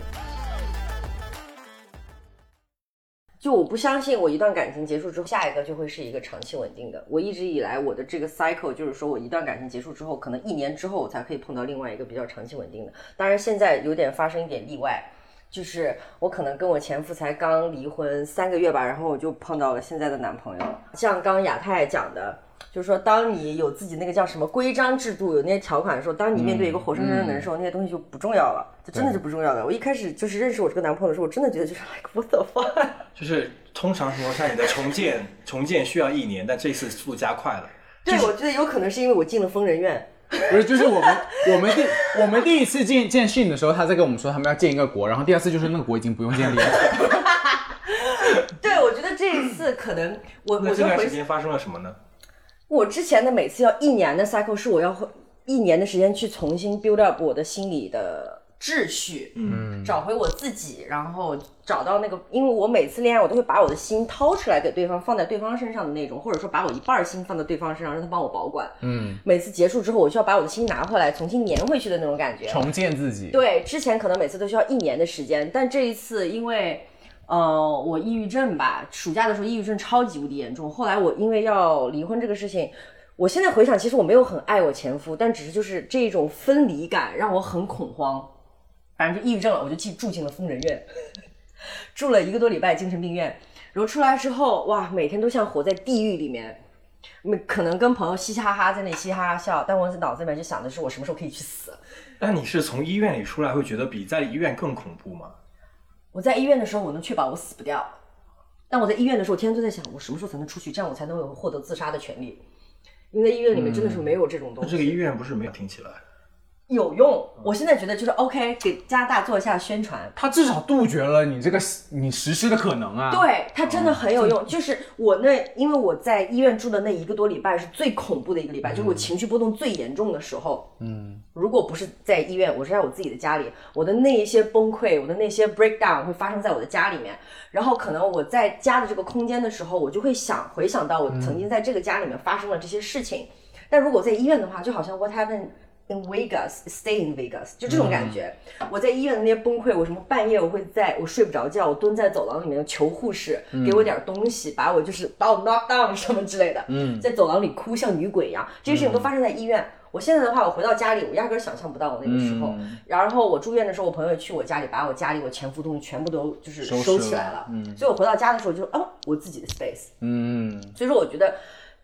就我不相信，我一段感情结束之后，下一个就会是一个长期稳定的。我一直以来我的这个 cycle 就是说，我一段感情结束之后，可能一年之后我才可以碰到另外一个比较长期稳定的。当然现在有点发生一点例外，就是我可能跟我前夫才刚离婚三个月吧，然后我就碰到了现在的男朋友。像刚刚亚太讲的。就是说，当你有自己那个叫什么规章制度，有那些条款的时候，当你面对一个活生生的人的时候，那些东西就不重要了，就真的就不重要了。我一开始就是认识我这个男朋友的时候，我真的觉得就是 like what the fuck，就是通常情况下你的重建重建需要一年，但这次速度加快了。对，我觉得有可能是因为我进了疯人院。不是，就是我们我们第我们第一次见见训的时候，他在跟我们说他们要建一个国，然后第二次就是那个国已经不用建立了。对，我觉得这一次可能我我这段时间发生了什么呢？我之前的每次要一年的 cycle 是我要一年的时间去重新 build up 我的心理的秩序，嗯，找回我自己，然后找到那个，因为我每次恋爱我都会把我的心掏出来给对方，放在对方身上的那种，或者说把我一半心放在对方身上，让他帮我保管，嗯，每次结束之后，我需要把我的心拿回来，重新粘回去的那种感觉，重建自己。对，之前可能每次都需要一年的时间，但这一次因为。呃，我抑郁症吧，暑假的时候抑郁症超级无敌严重。后来我因为要离婚这个事情，我现在回想，其实我没有很爱我前夫，但只是就是这种分离感让我很恐慌。反正就抑郁症了，我就进住进了疯人院，住了一个多礼拜精神病院。然后出来之后，哇，每天都像活在地狱里面，没可能跟朋友嘻嘻哈哈在那嘻嘻哈哈笑，但我在脑子里面就想的是我什么时候可以去死。那你是从医院里出来会觉得比在医院更恐怖吗？我在医院的时候，我能确保我死不掉。但我在医院的时候，天天都在想，我什么时候才能出去，这样我才能有获得自杀的权利。因为在医院里面真的是没有这种东西。这个医院不是没有听起来。有用，我现在觉得就是 OK，给加拿大做一下宣传。他至少杜绝了你这个你实施的可能啊。对他真的很有用。就是我那，因为我在医院住的那一个多礼拜是最恐怖的一个礼拜，就是我情绪波动最严重的时候。嗯。如果不是在医院，我是在我自己的家里，我的那一些崩溃，我的那些 breakdown 会发生在我的家里面。然后可能我在家的这个空间的时候，我就会想回想到我曾经在这个家里面发生了这些事情。但如果在医院的话，就好像 what happened。In Vegas, stay in Vegas，就这种感觉。我在医院的那些崩溃，我什么半夜我会在我睡不着觉，我蹲在走廊里面求护士给我点东西，把我就是把我 knock down 什么之类的。嗯，在走廊里哭像女鬼一样，这些事情都发生在医院。我现在的话，我回到家里，我压根想象不到我那个时候。然后我住院的时候，我朋友去我家里，把我家里我前夫东西全部都就是收起来了。嗯，所以我回到家的时候就哦，我自己的 space。嗯，所以说我觉得。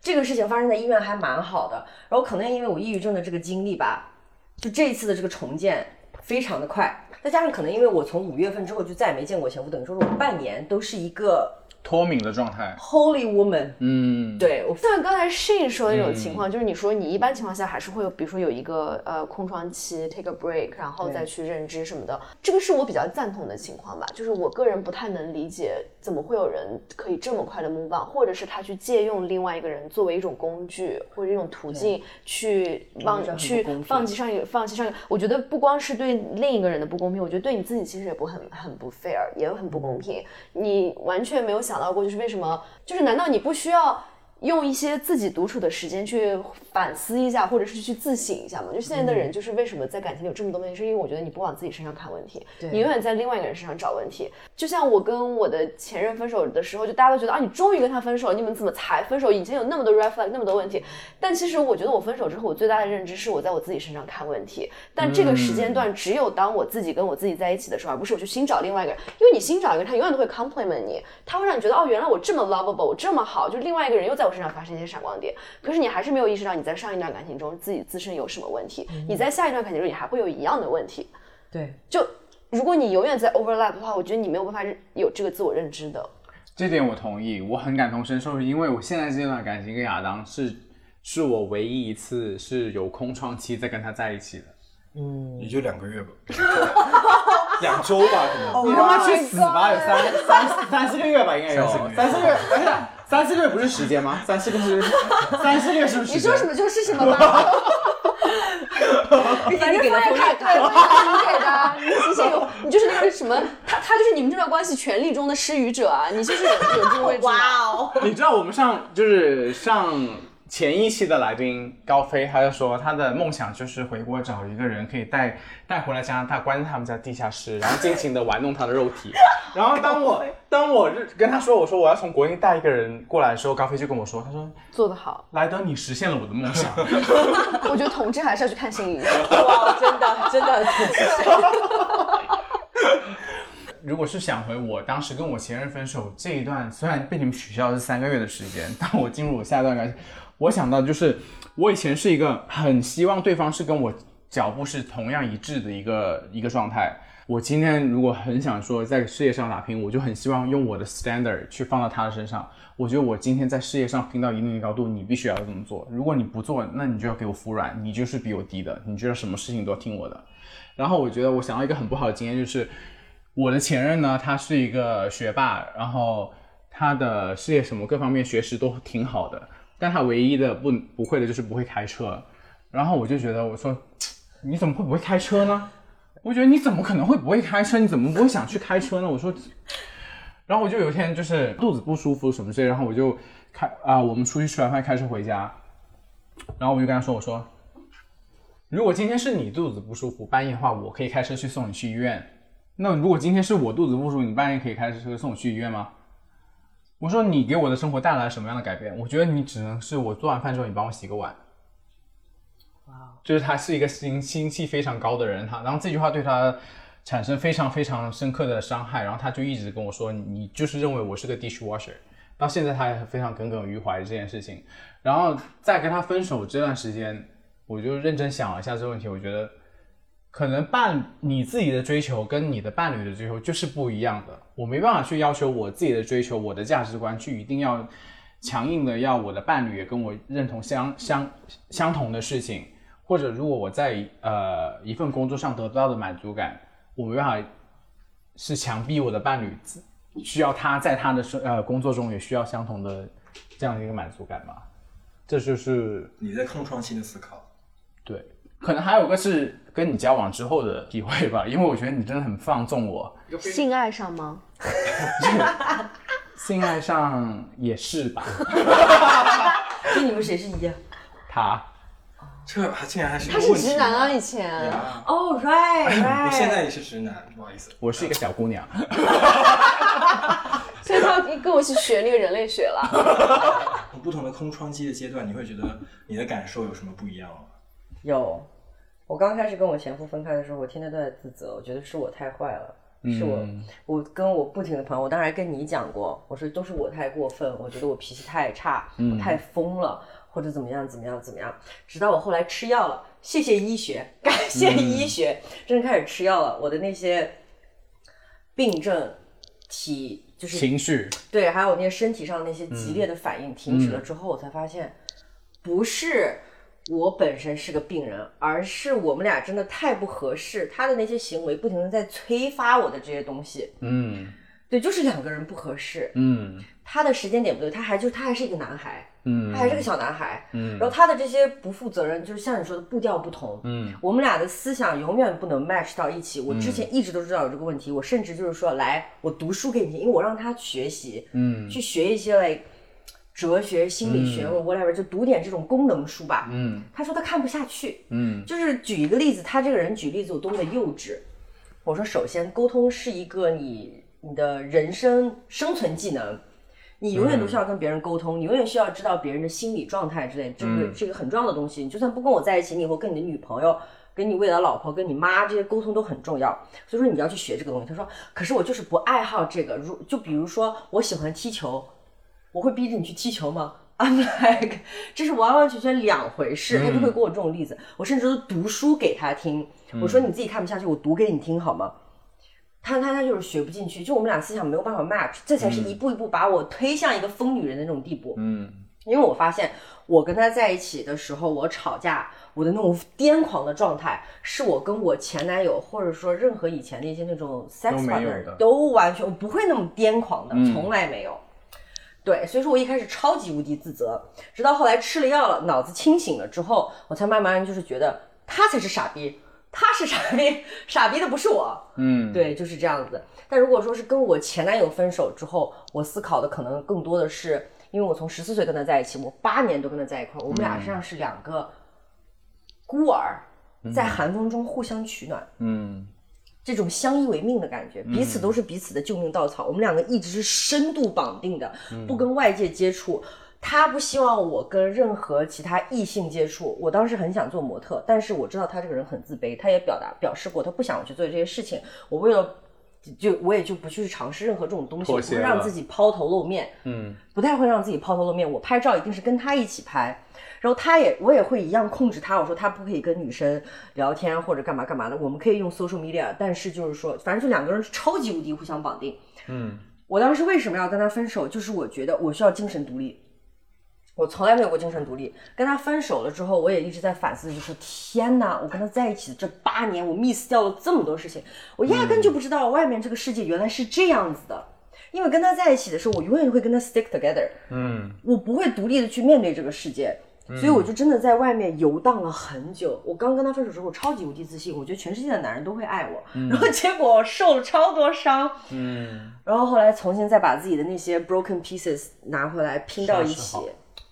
这个事情发生在医院还蛮好的，然后可能因为我抑郁症的这个经历吧，就这一次的这个重建非常的快，再加上可能因为我从五月份之后就再也没见过前夫，等于说是我半年都是一个。脱敏的状态，Holy Woman，嗯，对，我像刚才 Shane 说的那种情况，就是你说你一般情况下还是会有，比如说有一个呃空窗期，take a break，然后再去认知什么的，这个是我比较赞同的情况吧。就是我个人不太能理解，怎么会有人可以这么快的 move on，或者是他去借用另外一个人作为一种工具或者一种途径去忘去放弃上一个放弃上一个。我觉得不光是对另一个人的不公平，我觉得对你自己其实也不很很不 fair，也很不公平。你完全没有。想到过就是为什么？就是难道你不需要？用一些自己独处的时间去反思一下，或者是去自省一下嘛。就现在的人，就是为什么在感情里有这么多问题，是因为我觉得你不往自己身上看问题，你永远在另外一个人身上找问题。就像我跟我的前任分手的时候，就大家都觉得啊，你终于跟他分手了，你们怎么才分手？以前有那么多 red flag，那么多问题。但其实我觉得我分手之后，我最大的认知是我在我自己身上看问题。但这个时间段只有当我自己跟我自己在一起的时候，而不是我去新找另外一个人。因为你新找一个人，他永远都会 compliment 你，他会让你觉得哦，原来我这么 lovable，我这么好，就另外一个人又在我身上发生一些闪光。点，可是你还是没有意识到你在上一段感情中自己自身有什么问题，你在下一段感情中你还会有一样的问题。对，就如果你永远在 overlap 的话，我觉得你没有办法有这个自我认知的。这点我同意，我很感同身受，是因为我现在这段感情跟亚当是是我唯一一次是有空窗期在跟他在一起的。嗯也就两个月吧，两周吧，可能。你他妈去死吧！有三三三四个月吧，应该有三四个月三四个月。等一下，三四个月不是时间吗？三四个是三四个月是不是？你说什么就是什么吧。毕竟你给了封面对对，你给的，你之前有，你就是那个什么，他他就是你们这段关系权力中的施予者啊，你就是有有这个位置吗。哦！你知道我们上就是上前一期的来宾高飞，他就说他的梦想就是回国找一个人可以带带回来加拿大，关在他们家地下室，然后尽情的玩弄他的肉体。然后当我当我跟他说我说我要从国内带一个人过来的时候，高飞就跟我说，他说做得好，莱德你实现了我的梦想。我觉得同志还是要去看心理医生。哇，真的真的，如果是想回我当时跟我前任分手这一段，虽然被你们取消是三个月的时间，但我进入我下一段关系，我想到就是我以前是一个很希望对方是跟我脚步是同样一致的一个一个状态。我今天如果很想说在事业上打拼，我就很希望用我的 standard 去放到他的身上。我觉得我今天在事业上拼到一定的高度，你必须要这么做。如果你不做，那你就要给我服软，你就是比我低的，你觉得什么事情都要听我的。然后我觉得我想到一个很不好的经验，就是我的前任呢，他是一个学霸，然后他的事业什么各方面学识都挺好的，但他唯一的不不会的就是不会开车。然后我就觉得，我说你怎么会不会开车呢？我觉得你怎么可能会不会开车？你怎么不会想去开车呢？我说，然后我就有一天就是肚子不舒服什么之类，然后我就开啊、我们出去吃完饭开车回家，然后我就跟他说，我说，如果今天是你肚子不舒服半夜的话，我可以开车去送你去医院。那如果今天是我肚子不舒服，你半夜可以开车送我去医院吗？我说你给我的生活带来了什么样的改变？我觉得你只能是我做完饭之后你帮我洗个碗。就是他是一个心心气非常高的人，他然后这句话对他产生非常非常深刻的伤害，然后他就一直跟我说，你就是认为我是个 dishwasher，到现在他也非常耿耿于怀这件事情。然后在跟他分手这段时间，我就认真想了一下这个问题，我觉得可能伴你自己的追求跟你的伴侣的追求就是不一样的，我没办法去要求我自己的追求，我的价值观去一定要强硬的要我的伴侣也跟我认同相相相同的事情。或者如果我在呃一份工作上得不到的满足感，我没办法是强逼我的伴侣需要他在他的生呃工作中也需要相同的这样的一个满足感吧。这就是你在空窗期的思考，对，可能还有个是跟你交往之后的体会吧，因为我觉得你真的很放纵我，性爱上吗？性爱上也是吧，就你们谁是一啊？他这他竟然还是一他。是直男啊，以前。啊哦，right。现在也是直男，不好意思。我是一个小姑娘，所以他要跟我一起学那个人类学了。不同的空窗期的阶段，你会觉得你的感受有什么不一样吗？有，我刚开始跟我前夫分开的时候，我天天都在自责，我觉得是我太坏了，是我，我跟我不停的朋友，我当然跟你讲过，我说都是我太过分，我觉得我脾气太差，我太疯了，或者怎么样怎么样怎么样，直到我后来吃药了，谢谢医学，感谢医学，真的开始吃药了，我的那些病症体就是情绪，对，还有那些身体上那些激烈的反应停止了之后，我才发现，不是我本身是个病人，而是我们俩真的太不合适。他的那些行为不停的在催发我的这些东西，嗯对，就是两个人不合适。嗯他的时间点不对，他还就他还是一个男孩，嗯他还是个小男孩，嗯然后他的这些不负责任，就是像你说的步调不同，嗯我们俩的思想永远不能 match 到一起。我之前一直都知道有这个问题，我甚至就是说，来，我读书给你听，因为我让他学习，嗯去学一些 like 哲学、心理学或者 whatever，就读点这种功能书吧。嗯他说他看不下去，嗯就是举一个例子，他这个人举例子有多么的幼稚。我说，首先沟通是一个你你的人生生存技能，你永远都需要跟别人沟通，你永远需要知道别人的心理状态之类，这个是一个很重要的东西。你就算不跟我在一起，你以后跟你的女朋友。跟你未来老婆、跟你妈这些沟通都很重要，所以说你要去学这个东西。他说：“可是我就是不爱好这个，如就比如说我喜欢踢球，我会逼着你去踢球吗？I'm like，这是完完全全两回事。他就会给我这种例子，我甚至都读书给他听。我说你自己看不下去，我读给你听好吗？他他他就是学不进去，就我们俩思想没有办法 match，这才是一步一步把我推向一个疯女人的那种地步。嗯因为我发现我跟他在一起的时候，我吵架，我的那种癫狂的状态，是我跟我前男友或者说任何以前的一些那种 sex partner 的都完全我不会那么癫狂的，从来没有。对，所以说我一开始超级无敌自责，直到后来吃了药了，脑子清醒了之后，我才慢慢就是觉得他才是傻逼，他是傻逼，傻逼的不是我。嗯，对，就是这样子。但如果说是跟我前男友分手之后，我思考的可能更多的是，因为我从十四岁跟他在一起，我八年都跟他在一块儿，我们俩实际上是两个孤儿，在寒风中互相取暖。嗯，这种相依为命的感觉，彼此都是彼此的救命稻草。我们两个一直是深度绑定的，不跟外界接触。他不希望我跟任何其他异性接触。我当时很想做模特，但是我知道他这个人很自卑，他也表达表示过，他不想我去做这些事情。我为了就我也就不去尝试任何这种东西，我不会让自己抛头露面。嗯，不太会让自己抛头露面。我拍照一定是跟他一起拍，然后他也我也会一样控制他。我说他不可以跟女生聊天或者干嘛干嘛的，我们可以用 social media，但是就是说，反正就两个人超级无敌互相绑定。嗯，我当时为什么要跟他分手？就是我觉得我需要精神独立。我从来没有过精神独立。跟他分手了之后，我也一直在反思，就说天哪，我跟他在一起的这八年，我 miss 掉了这么多事情，我压根就不知道外面这个世界原来是这样子的。因为跟他在一起的时候，我永远会跟他 stick together。嗯，我不会独立的去面对这个世界，所以我就真的在外面游荡了很久。我刚跟他分手的时候，我超级无敌自信，我觉得全世界的男人都会爱我，然后结果我受了超多伤，嗯，然后后来重新再把自己的那些 broken pieces 拿回来拼到一起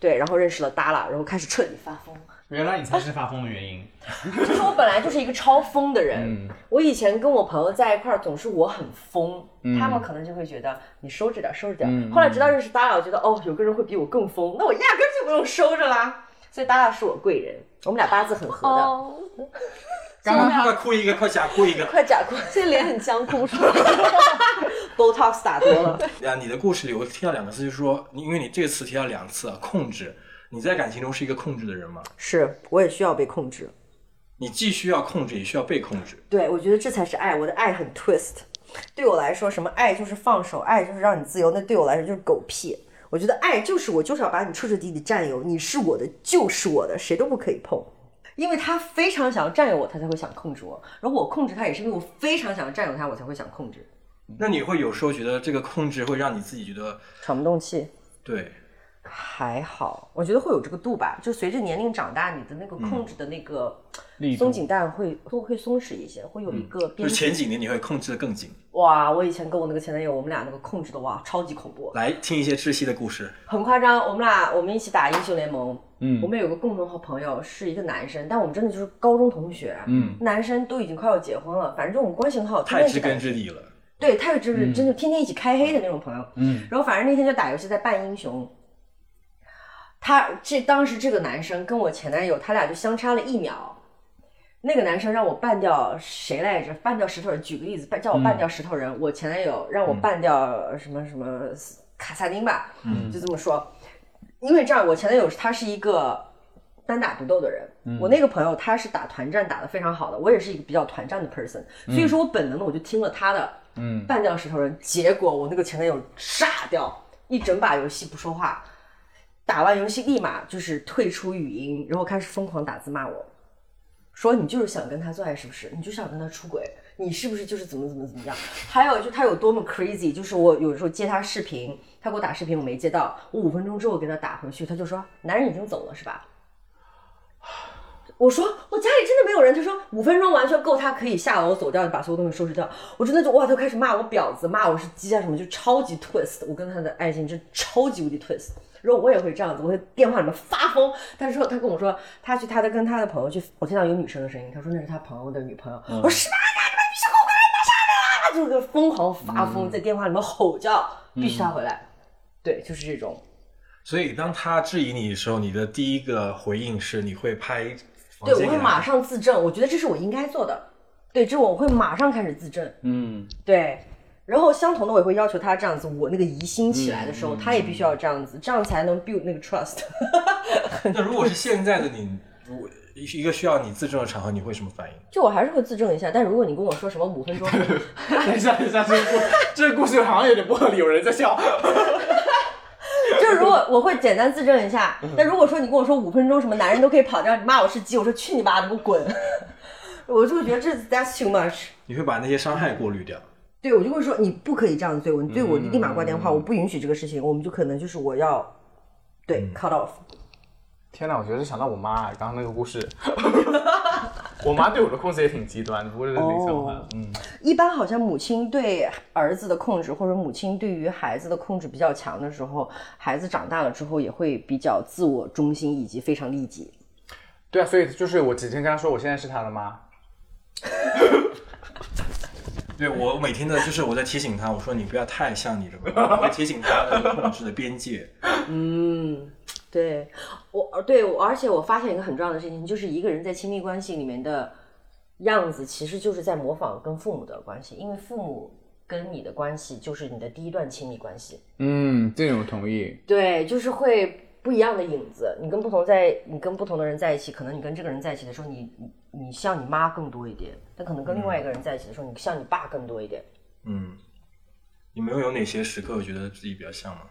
对，然后认识了 Dala，然后开始彻底发疯。原来你才是发疯的原因。就是我本来就是一个超疯的人，我以前跟我朋友在一块儿，总是我很疯，他们可能就会觉得你收着点，收着点。后来直到认识 Dala，我觉得哦，有个人会比我更疯，那我压根就不用收着啦。所以 Dala 是我贵人，我们俩八字很合的。哦，刚刚他快哭一个，快假哭一个。快假哭这脸很僵，哭不出来。，Botox 打多了。啊，你的故事里我听到两个字，就是说，你因为你这个词提到两次啊，控制。你在感情中是一个控制的人吗？是，我也需要被控制。你既需要控制，也需要被控制。对，我觉得这才是爱。我的爱很 twist。对我来说，什么爱就是放手，爱就是让你自由。那对我来说就是狗屁。我觉得爱就是我就是要把你彻彻底底占有，你是我的就是我的，谁都不可以碰。因为他非常想要占有我，他才会想控制我。然后我控制他，也是因为我非常想要占有他，我才会想控制。那你会有时候觉得这个控制会让你自己觉得，喘不动气。对，还好，我觉得会有这个度吧。就随着年龄长大，你的那个控制的那个松紧带会会会松弛一些，会有一个就边界。是前几年你会控制的更紧。哇，我以前跟我那个前男友，我们俩那个控制的哇，超级恐怖，来听一些窒息的故事。很夸张。我们俩我们一起打英雄联盟，嗯，我们有个共同好朋友是一个男生，但我们真的就是高中同学，嗯，男生都已经快要结婚了，反正我们关系很好，天太知根知底了。对，他有就是真的天天一起开黑的那种朋友。嗯，然后反正那天就打游戏在扮英雄。他这当时这个男生跟我前男友，他俩就相差了一秒。那个男生让我扮掉谁来着？扮掉石头人。举个例子，扮叫我扮掉石头人。我前男友让我扮掉什么什么卡萨丁吧，嗯，就这么说。因为这样，我前男友他是一个单打独斗的人，我那个朋友他是打团战打得非常好的，我也是一个比较团战的 person，所以说我本能的我就听了他的，嗯，半掉石头人，结果我那个前男友炸掉，一整把游戏不说话，打完游戏立马就是退出语音，然后开始疯狂打字骂我，说你就是想跟他做爱是不是？你就是想跟他出轨，你是不是就是怎么怎么怎么样？还有就他有多么 crazy，就是我有时候接他视频，他给我打视频我没接到，我五分钟之后给他打回去，他就说男人已经走了是吧？我说我家里真的没有人，他说五分钟完全够他可以下楼走掉，把所有东西收拾掉。我真的就哇，他开始骂我婊子，骂我是鸡啊什么，就超级 twist。我跟他的爱情真超级无敌 twist。然后我也会这样子，我会电话里面发疯。他说他跟我说他去他的跟他的朋友去，我听到有女生的声音，他说那是他朋友的女朋友。我说是吧？你们必须给我回来，拿下来！就是疯狂发疯，在电话里面吼叫，必须他回来。对，就是这种。所以当他质疑你的时候，你的第一个回应是你会拍对，我会马上自证，我觉得这是我应该做的。对，这我会马上开始自证。嗯，对，然后相同的我也会要求他这样子，我那个疑心起来的时候，他也必须要这样子，这样才能 build 那个 trust。那如果是现在的你，如果一个需要你自证的场合，你会什么反应？就我还是会自证一下，但如果你跟我说什么五分钟，等一下，等一下，这个故这个故事好像有点不合理，有人在笑。就是如果我会简单自证一下，但如果说你跟我说五分钟什么男人都可以跑掉，你骂我是鸡，我说去你妈的，给我滚！我就会觉得这 that's too much。你会把那些伤害过滤掉。对，我就会说你不可以这样子对我，你对我立马挂电话，我不允许这个事情，我们就可能就是我要对 cut off。天哪，我觉得想到我妈刚刚那个故事，我妈对我的控制也挺极端的，不过这个冷笑话，嗯，一般好像母亲对儿子的控制，或者母亲对于孩子的控制比较强的时候，孩子长大了之后也会比较自我中心以及非常利己。对啊，所以就是我几天跟他说我现在是他的妈，对我每天的就是我在提醒他，我说你不要太像你的妈妈，我会提醒他的控制的边界。嗯，对我，对我，而且我发现一个很重要的事情，就是一个人在亲密关系里面的样子，其实就是在模仿跟父母的关系，因为父母跟你的关系就是你的第一段亲密关系。嗯，这种同意，对，就是会不一样的影子。你跟不同在，你跟不同的人在一起，可能你跟这个人在一起的时候，你你你像你妈更多一点，但可能跟另外一个人在一起的时候，你像你爸更多一点。嗯，你们有哪些时刻觉得自己比较像吗？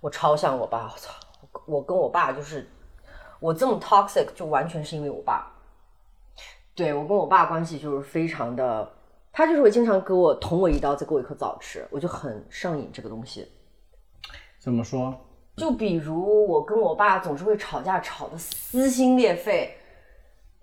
我超像我爸，我操！我跟我爸就是，我这么 toxic 就完全是因为我爸。对我跟我爸关系就是非常的，他就是会经常给我捅我一刀，再给我一颗枣吃，我就很上瘾这个东西。怎么说？就比如我跟我爸总是会吵架，吵得撕心裂肺。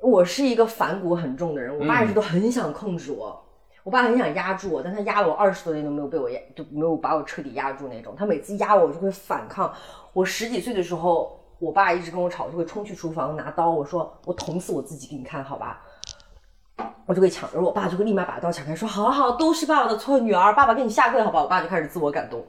我是一个反骨很重的人，我爸一直都很想控制我，我爸很想压住我，但他压了我二十多年都没有被我压，就没有把我彻底压住那种。他每次压我，我就会反抗。我十几岁的时候，我爸一直跟我吵，就会冲去厨房拿刀，我说我捅死我自己给你看，好吧？我就会抢，然后我爸就会立马把刀抢开，说好好，都是爸爸的错，女儿，爸爸给你下跪，好吧？我爸就开始自我感动。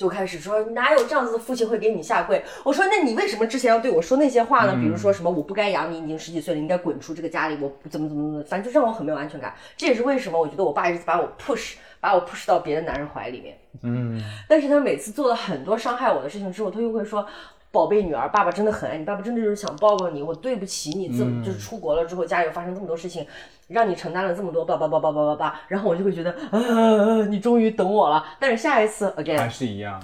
就开始说哪有这样子的父亲会给你下跪？我说那你为什么之前要对我说那些话呢？比如说什么我不该养你，已经十几岁了，你应该滚出这个家里，我怎么怎么怎么，反正就让我很没有安全感。这也是为什么我觉得我爸一直把我 push，把我 push 到别的男人怀里面。嗯，但是他每次做了很多伤害我的事情之后，他又会说。宝贝女儿，爸爸真的很爱你，爸爸真的就是想抱抱你。我对不起你，这么、就是出国了之后，家里又发生这么多事情，让你承担了这么多，叭叭叭叭叭叭叭。然后我就会觉得，啊，你终于等我了。但是下一次还 again，还是一样。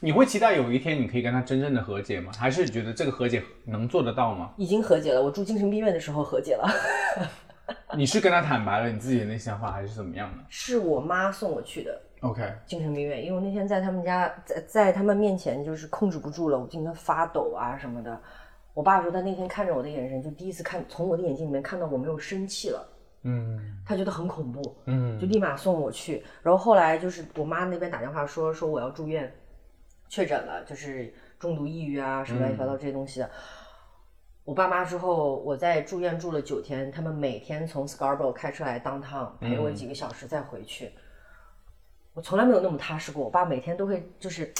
你会期待有一天你可以跟他真正的和解吗？还是觉得这个和解能做得到吗？已经和解了。我住精神病院的时候和解了。你是跟他坦白了你自己的那些想法，还是怎么样的是我妈送我去的？OK，精神病院，因为我那天在他们家，在在他们面前就是控制不住了，我经常发抖啊什么的。我爸说他那天看着我的眼神，就第一次看从我的眼睛里面看到我没有生气了。嗯他觉得很恐怖，嗯就立马送我去。然后后来就是我妈那边打电话说说我要住院，确诊了，就是重度抑郁啊什么乱七八糟这些东西的。我爸妈之后，我在住院住了九天，他们每天从 Scarborough 开车来 Downtown 陪我几个小时再回去。我从来没有那么踏实过。我爸每天都会就是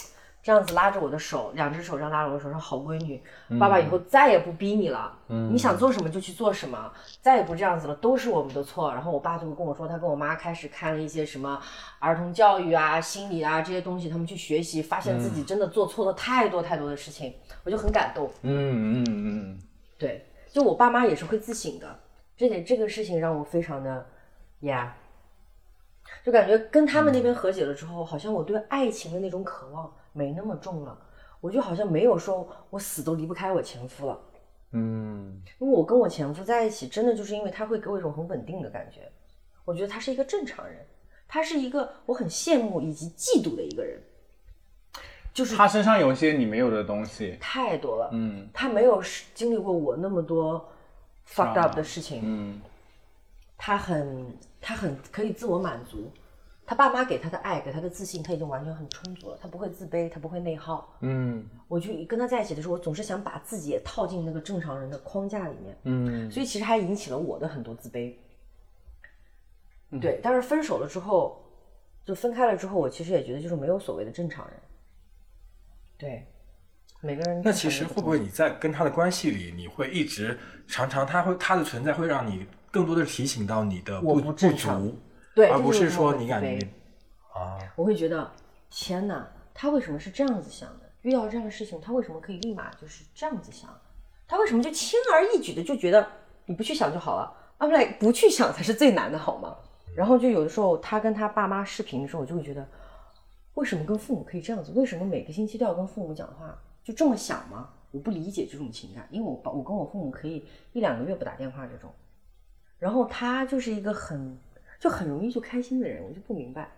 这样子拉着我的手，两只手这样拉着我的手说：“好闺女，爸爸以后再也不逼你了，你想做什么就去做什么，再也不这样子了，都是我们的错。”然后我爸就会跟我说，他跟我妈开始看了一些什么儿童教育啊、心理啊这些东西，他们去学习，发现自己真的做错了太多太多的事情，我就很感动。嗯嗯嗯，对，就我爸妈也是会自省的，这点这个事情让我非常的呀就感觉跟他们那边和解了之后，好像我对爱情的那种渴望没那么重了，我就好像没有说我死都离不开我前夫了。嗯，因为我跟我前夫在一起，真的就是因为他会给我一种很稳定的感觉，我觉得他是一个正常人，他是一个我很羡慕以及嫉妒的一个人，就是他身上有一些你没有的东西，太多了。嗯。他没有经历过我那么多 fucked up 的事情，嗯。他很他很可以自我满足，他爸妈给他的爱，给他的自信，他已经完全很充足了，他不会自卑，他不会内耗。嗯我就跟他在一起的时候，我总是想把自己也套进那个正常人的框架里面，嗯所以其实还引起了我的很多自卑。对，但是分手了之后，就分开了之后，我其实也觉得就是没有所谓的正常人。对，每个人那其实会不会你在跟他的关系里，你会一直常常他会他的存在会让你更多的提醒到你的我不不足，对，而不是说你感觉啊，我会觉得天哪，他为什么是这样子想的？遇到这样的事情，他为什么可以立马就是这样子想？他为什么就轻而易举的就觉得你不去想就好了？I'm like 不去想才是最难的，好吗？然后就有的时候他跟他爸妈视频的时候，我就会觉得为什么跟父母可以这样子？为什么每个星期都要跟父母讲话？就这么想吗？我不理解这种情感，因为我爸我跟我父母可以一两个月不打电话这种，然后他就是一个很就很容易就开心的人，我就不明白。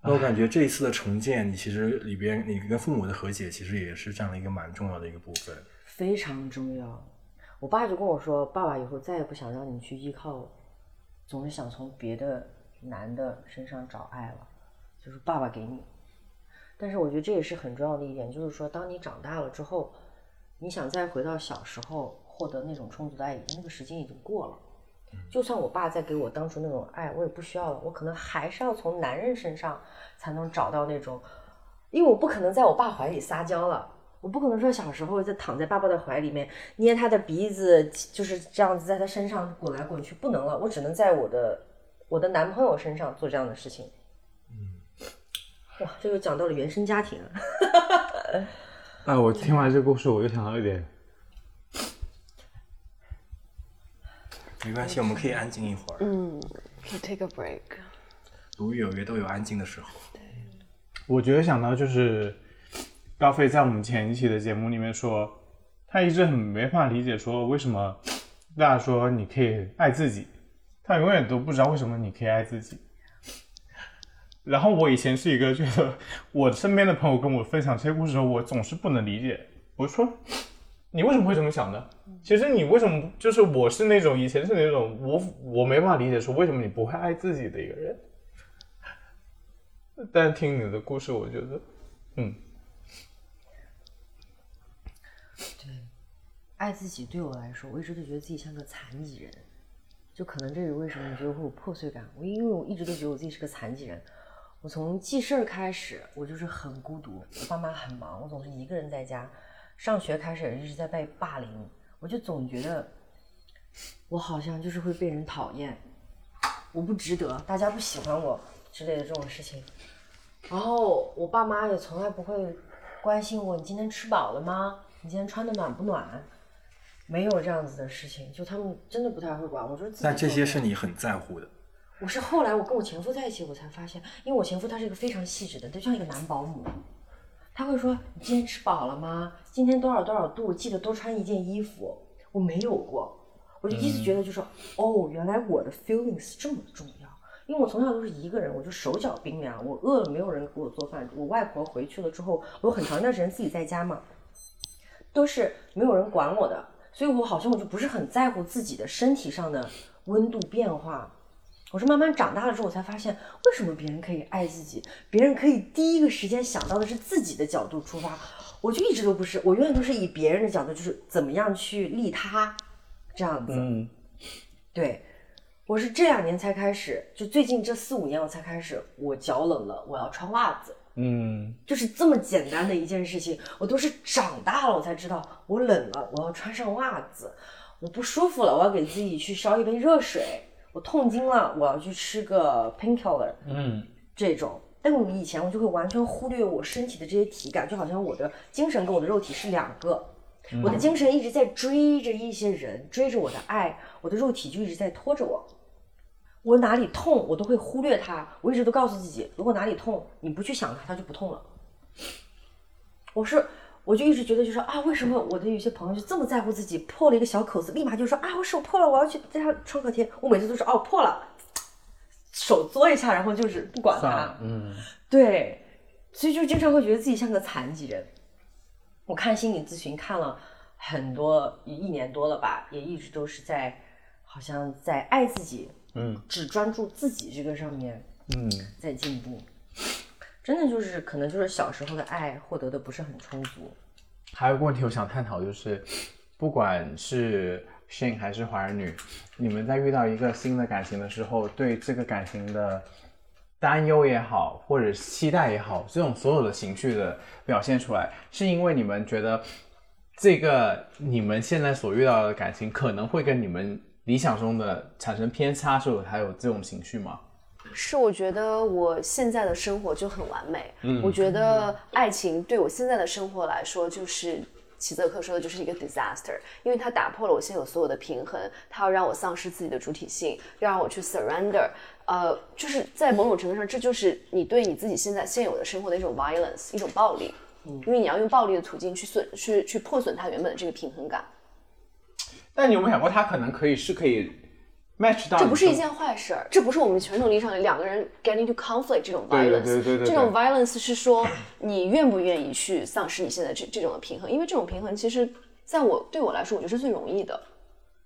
那我感觉这一次的重建，你其实里边你跟父母的和解，其实也是占了一个蛮重要的一个部分。非常重要。我爸就跟我说：“爸爸以后再也不想让你去依靠，总是想从别的男的身上找爱了，就是爸爸给你。”但是我觉得这也是很重要的一点，就是说，当你长大了之后，你想再回到小时候获得那种充足的爱，已经那个时间已经过了。就算我爸再给我当初那种爱，我也不需要了，我可能还是要从男人身上才能找到那种，因为我不可能在我爸怀里撒娇了。我不可能说小时候就躺在爸爸的怀里面捏他的鼻子，就是这样子在他身上滚来滚去，不能了。我只能在我的我的男朋友身上做这样的事情。嗯，哇，这又讲到了原生家庭了。哎，我听完这个故事，我又想到一点，没关系，我们可以安静一会儿。嗯，可以 take a break。鲁豫有约都有安静的时候。对我觉得想到就是高飞在我们前一期的节目里面说，他一直很没法理解说为什么大家说你可以爱自己，他永远都不知道为什么你可以爱自己。然后我以前是一个觉得我身边的朋友跟我分享这些故事的时候，我总是不能理解。我说你为什么会这么想呢？其实你为什么就是我是那种以前是那种我我没办法理解说为什么你不会爱自己的一个人。但听你的故事，我觉得，嗯，对爱自己对我来说，我一直都觉得自己像个残疾人，就可能这是为什么你觉得会有破碎感。我因为我一直都觉得我自己是个残疾人，我从记事儿开始，我就是很孤独，我爸妈很忙，我总是一个人在家。上学开始也一直在被霸凌，我就总觉得我好像就是会被人讨厌，我不值得，大家不喜欢我之类的这种事情。然后我爸妈也从来不会关心我，你今天吃饱了吗？你今天穿的暖不暖？没有这样子的事情，就他们真的不太会管。我说自己但这些是你很在乎的。我是后来我跟我前夫在一起，我才发现，因为我前夫他是一个非常细致的，就像一个男保姆，他会说你今天吃饱了吗？今天多少多少度，记得多穿一件衣服。我没有过，我就一直觉得就是、哦，原来我的 feelings 这么重要。因为我从小都是一个人，我就手脚冰凉，我饿了没有人给我做饭。我外婆回去了之后，我很长一段时间自己在家嘛，都是没有人管我的，所以我好像我就不是很在乎自己的身体上的温度变化。我是慢慢长大了之后，我才发现为什么别人可以爱自己，别人可以第一个时间想到的是自己的角度出发，我就一直都不是，我永远都是以别人的角度，就是怎么样去利他，这样子。嗯，对，我是这两年才开始，就最近这四五年我才开始，我脚冷了，我要穿袜子，嗯，就是这么简单的一件事情，我都是长大了我才知道，我冷了我要穿上袜子，我不舒服了我要给自己去烧一杯热水，我痛经了我要去吃个 painkiller，嗯，这种。但我以前我就会完全忽略我身体的这些体感，就好像我的精神跟我的肉体是两个。我的精神一直在追着一些人，追着我的爱，我的肉体就一直在拖着我。我哪里痛，我都会忽略它。我一直都告诉自己，如果哪里痛，你不去想它，它就不痛了。我是，我就一直觉得，就说啊，为什么我的有些朋友就这么在乎自己破了一个小口子，立马就说啊，我手破了，我要去在它创可贴。我每次都是哦破了，手作一下，然后就是不管它。，嗯，对，所以就经常会觉得自己像个残疾人。我看心理咨询看了很多，一年多了吧，也一直都是在，好像在爱自己，嗯，只专注自己这个上面，嗯，在进步。真的就是可能就是小时候的爱获得的不是很充足。还有个问题我想探讨，就是不管是 Shane 还是华人女，你们在遇到一个新的感情的时候，对这个感情的担忧也好，或者期待也好，这种所有的情绪的表现出来，是因为你们觉得这个你们现在所遇到的感情可能会跟你们理想中的产生偏差，所以才有这种情绪吗？是我觉得我现在的生活就很完美，我觉得爱情对我现在的生活来说就是齐泽克说的就是一个 disaster，因为它打破了我现有所有的平衡，它要让我丧失自己的主体性，要让我去 surrender，呃，就是在某种程度上，这就是你对你自己现在现有的生活的一种 violence，一种暴力，因为你要用暴力的途径去损去去破损它原本的这个平衡感，但你有没有想过，他可能可以是可以这不是一件坏事儿，这不是我们传统意义上的两个人 get into conflict 这种 violence，对对对对这种 violence 是说你愿不愿意去丧失你现在这这种的平衡，因为这种平衡其实在我对我来说，我觉得是最容易的。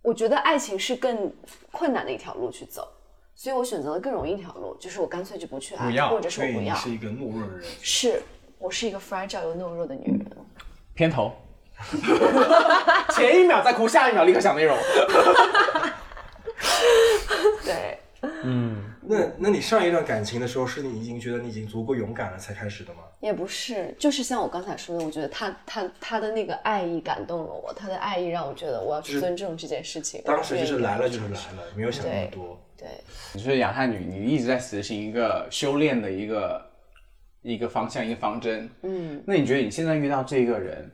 我觉得爱情是更困难的一条路去走，所以我选择了更容易一条路，就是我干脆就不去爱，或者是我不要。是一个懦弱的人。是我是一个 fragile 又懦弱的女人。片头，前一秒在哭，下一秒立刻想内容。对，嗯那那你上一段感情的时候，是你已经觉得你已经足够勇敢了才开始的吗？也不是，就是像我刚才说的，我觉得他他他的那个爱意感动了我，他的爱意让我觉得我要去尊重这件事情。当时就是来了就是来了，没有想那么多。对，你是亚太女，你一直在实行一个修炼的一个一个方向，一个方针。嗯，那你觉得你现在遇到这个人，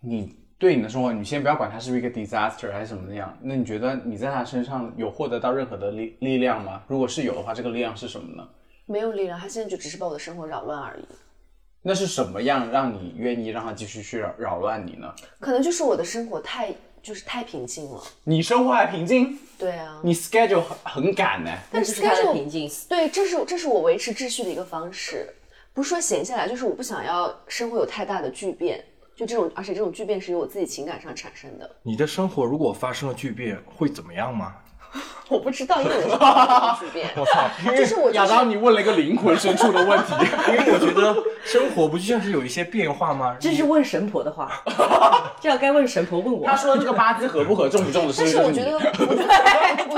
你对你的生活，你先不要管他是不是一个 disaster 还是什么样，那你觉得你在他身上有获得到任何的力力量吗？如果是有的话，这个力量是什么呢？没有力量，他现在就只是把我的生活扰乱而已。那是什么样让你愿意让他继续去扰扰乱你呢？可能就是我的生活太就是太平静了。你生活还平静，对啊，你 schedule 很很赶呢。但就是他的 schedule- 平静。对，这是这是我维持秩序的一个方式，不是说闲下来，就是我不想要生活有太大的巨变。就这种，而且这种巨变是由我自己情感上产生的。你的生活如果发生了巨变，会怎么样吗？我不知道，因为我是不巨变。我操！就是我、就是、亚当，你问了一个灵魂深处的问题。因为我觉得生活不就像是有一些变化吗？这是问神婆的话，这样该问神婆问我。他说这个八字合不合、重不重的事情，但是我觉得，我觉得，我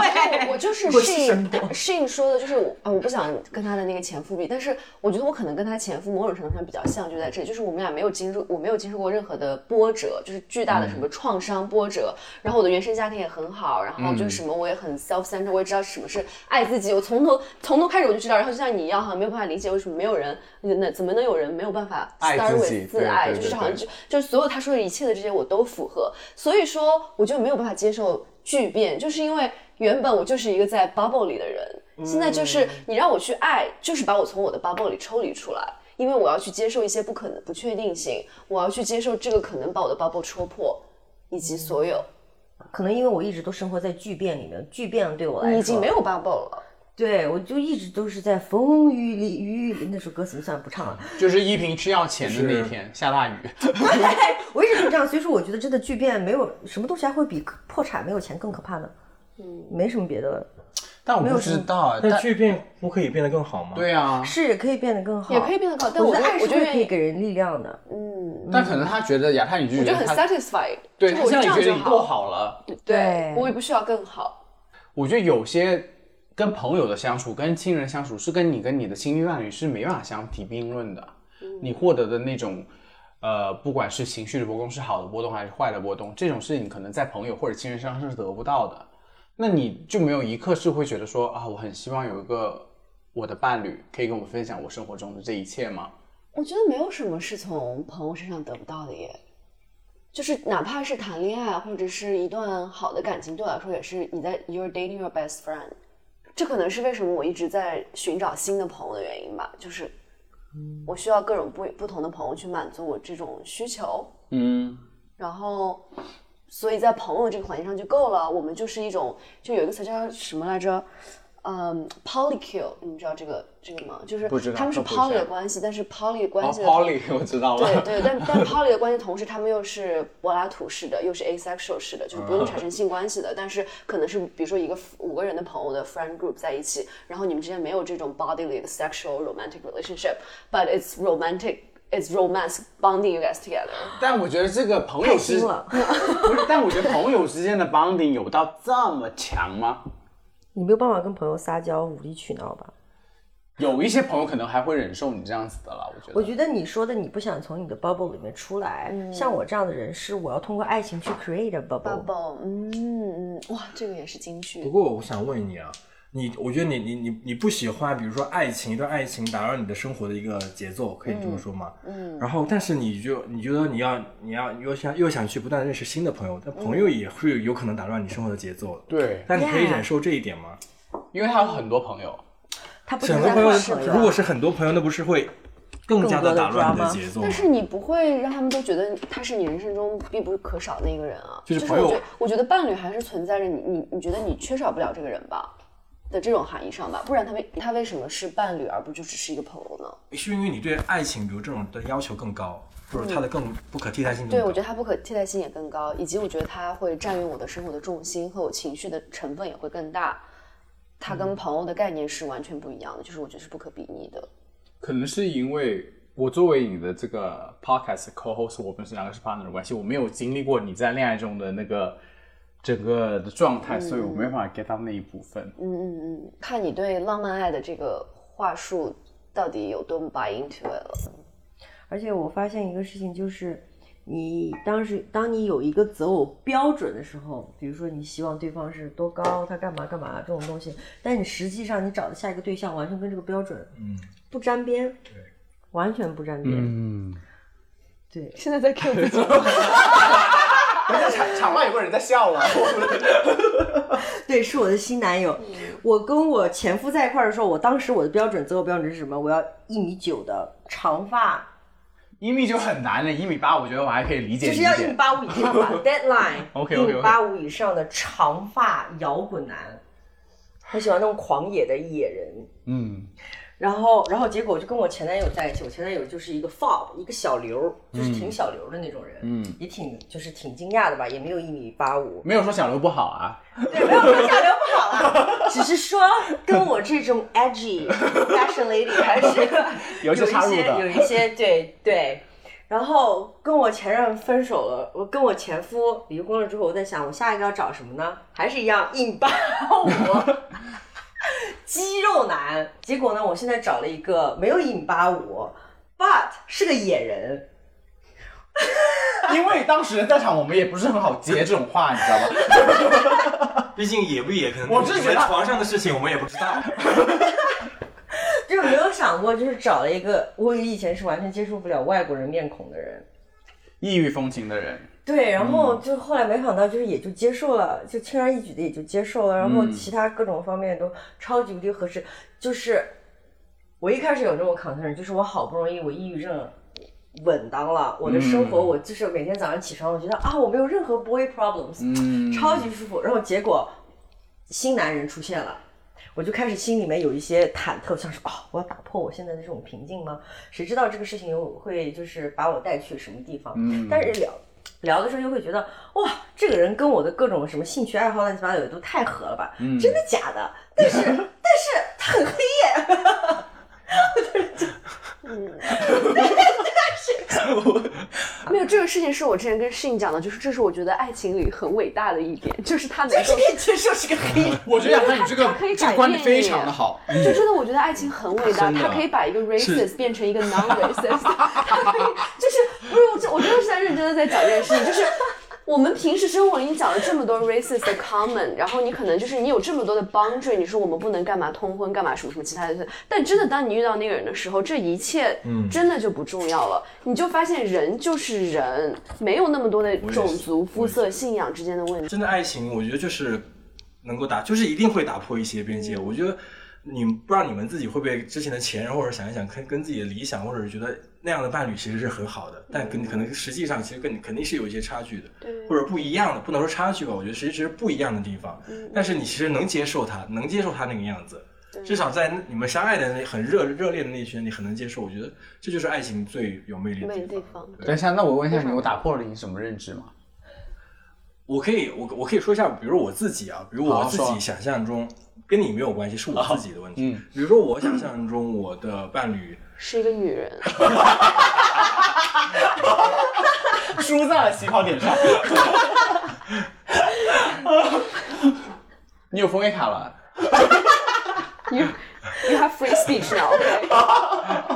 我我就是适神应适应说的，就是我啊，我不想跟他的那个前夫比，但是我觉得我可能跟他前夫某种程度上比较像，就在这里，就是我们俩没有经受，我没有经受过任何的波折，就是巨大的什么创伤波折，然后我的原生家庭也很好，然后就是什么我也很 self centered，我也知道什么是爱自己，我从头从头开始我就知道，然后就像你一样，好像没有办法理解为什么没有人，那怎么能有人没有办法爱 start 自己 with 自爱，就是好像就就是所有他说的一切的这些我都符合，所以说我就没有办法接受巨变，就是因为原本我就是一个在 bubble 里的人，现在就是你让我去爱，就是把我从我的 bubble 里抽离出来，因为我要去接受一些不可能不确定性，我要去接受这个可能把我的 bubble 戳破，以及所有可能因为我一直都生活在巨变里面，巨变对我来说已经没有 bubble 了。对，我就一直都是在风雨里，雨里那首歌怎么算不唱了？就是依萍吃药前的那一天下大雨，对 我一直都这样，所以说我觉得真的巨变没有什么东西还会比破产没有钱更可怕呢。嗯，没什么别的，但我不知道啊。但但巨变不可以变得更好吗？对啊，是可以变得更好，也可以变得更好但我觉得爱是会可以觉得愿意给人力量的。嗯但可能他觉得亚太女剧我觉得很觉得他 satisfied，对他就是我现在觉得你这样就好够好了。对对我也不需要更好。我觉得有些跟朋友的相处、跟亲人相处，是跟你跟你的亲密伴侣是没办法相提并论的。你获得的那种，呃，不管是情绪的波动是好的波动还是坏的波动，这种事情可能在朋友或者亲人身上是得不到的。那你就没有一刻是会觉得说啊，我很希望有一个我的伴侣可以跟我分享我生活中的这一切吗？我觉得没有什么是从朋友身上得不到的耶，就是哪怕是谈恋爱或者是一段好的感情，对我来说也是你在 you're dating your best friend。这可能是为什么我一直在寻找新的朋友的原因吧，就是我需要各种不不同的朋友去满足我这种需求，嗯，然后所以在朋友这个环境上就够了。我们就是一种，就有一个词叫什么来着？嗯，polycule，你们知道这个这个吗？就是他们是 poly 的关系，但是 poly 的关哦系的，Polly 我知道了。对对，但但 poly 的关系同时，他们又是柏拉图式的，又是 asexual 式的，就是不用产生性关系的。但是可能是比如说一个五个人的朋友的 friend group 在一起，然后你们之间没有这种 bodily 的 sexual romantic relationship，but it's romantic。It's romance bonding you guys together。但我觉得这个朋友之太新了 不是，但我觉得朋友之间的 bonding 有到这么强吗？你没有办法跟朋友撒娇无理取闹吧？有一些朋友可能还会忍受你这样子的了，我觉得。我觉得你说的你不想从你的 bubble 里面出来，像我这样的人是我要通过爱情去 create a bubble。bubble，嗯嗯，哇，这个也是金句不。过我想问你啊，你，我觉得你你你你不喜欢，比如说爱情，一段爱情打扰你的生活的一个节奏，可以这么说吗？嗯。然后，但是你就你觉得你要你要又想又想去不断认识新的朋友，但朋友也会有可能打乱你生活的节奏的。对，但你可以忍受这一点吗？因为他有很多朋友，他不是很多朋友如果是很多朋友，那不是会更加的打乱你的节奏吗但？是你不会让他们都觉得他是你人生中必不可少的一个人啊。就是朋友我觉，我觉得伴侣还是存在着你你你觉得你缺少不了这个人吧的这种含义上吧，不然他为他为什么是伴侣而不就只是一个朋友呢？是因为你对爱情，比如这种的要求更高，或者他的更不可替代性。对，我觉得他不可替代性也更高，以及我觉得他会占用我的生活的重心和我情绪的成分也会更大。他跟朋友的概念是完全不一样的，就是我觉得是不可比拟的。可能是因为我作为你的这个 podcast co-host，我们是两个是 partner 的关系，我没有经历过你在恋爱中的那个整个的状态，所以我没办法 get 到那一部分。嗯嗯嗯。看你对浪漫爱的这个话术到底有多么 buy into it 了。而且我发现一个事情，就是你当时当你有一个择偶标准的时候，比如说你希望对方是多高，他干嘛干嘛这种东西，但你实际上你找的下一个对象完全跟这个标准嗯，不沾边，对，完全不沾边，嗯，对，现在在 Q 自己，场场外有个人在笑了。对，是我的新男友。我跟我前夫在一块儿的时候，我当时我的标准择偶标准是什么？我要一米九的长发，一米就很难了，一米八我觉得我还可以理解理就是要一米。八五以上吧，deadline。OK，OK，OK 一米八五以上的长发摇滚男，我喜欢那种狂野的野人。嗯，然后，然后结果就跟我前男友在一起，我前男友就是一个 fob，一个小刘，就是挺小刘的那种人，嗯，也挺就是挺惊讶的吧，也没有一米八五，没有说小刘不好啊。对，没有说小刘不好啊，只是说跟我这种 edgy fashion lady 还是 有一些有一些对对。然后跟我前任分手了，我跟我前夫离婚了之后，我在想我下一个要找什么呢？还是一样一米八五，肌肉男。结果呢，我现在找了一个没有一米八五，but 是个野人。因为当时人在场，我们也不是很好接这种话，你知道吗？毕竟野不野，可能我只是觉得床上的事情我们也不知道。就是没有想过，就是找了一个我以前是完全接受不了外国人面孔的人。异域风情的人，对，然后就后来没想到，就是也就接受了，就轻而易举的也就接受了，然后其他各种方面都超级无敌合适。就是我一开始有这种 concern，就是我好不容易我抑郁症稳当了，我的生活我就是每天早上起床，我觉得啊我没有任何 boy problems，、嗯，超级舒服。然后结果新男人出现了。我就开始心里面有一些忐忑，像是哦，我要打破我现在的这种平静吗？谁知道这个事情又会就是把我带去什么地方？嗯但是聊聊的时候又会觉得，哇，这个人跟我的各种什么兴趣爱好乱七八糟的都太合了吧？嗯真的假的？但是 但是他很黑耶，没有这个事情是我之前跟适应讲的，就是这是我觉得爱情里很伟大的一点，就是他能接受是个黑人。我觉得你这个他可以这个观点非常的好。就真的，我觉得爱情很伟大，真的它可以把一个 racist 变成一个 non racist，它可以就是我这我真的是在认真的在讲这件事情，就是我们平时生活里你讲了这么多 racist 的 common，然后你可能就是你有这么多的 boundary，你说我们不能干嘛通婚干嘛什么什么其他的，但真的当你遇到那个人的时候，这一切真的就不重要了，你就发现人就是人，没有那么多的种族、肤色、信仰之间的问题。真的爱情，我觉得就是能够打，就是一定会打破一些边界。我觉得你不知道你们自己会不会之前的前任，或者想一想，跟跟自己的理想，或者是觉得那样的伴侣其实是很好的，但跟可能实际上其实跟你肯定是有一些差距的，或者不一样的，不能说差距吧，我觉得实际是不一样的地方。但是你其实能接受他，能接受他那个样子。至少在你们相爱的那很热热烈的那一圈，你很能接受。我觉得这就是爱情最有魅力的地。方，等一下，那我问一下你，我打破了你什么认知吗？我可以，我我可以说一下，比如我自己啊，比如我自己想象中，跟你没有关系，是我自己的问题。嗯比如说我想象中我的伴侣，是一个女人。输在了起跑点上。你有枫叶卡了 you have free speech now, OK？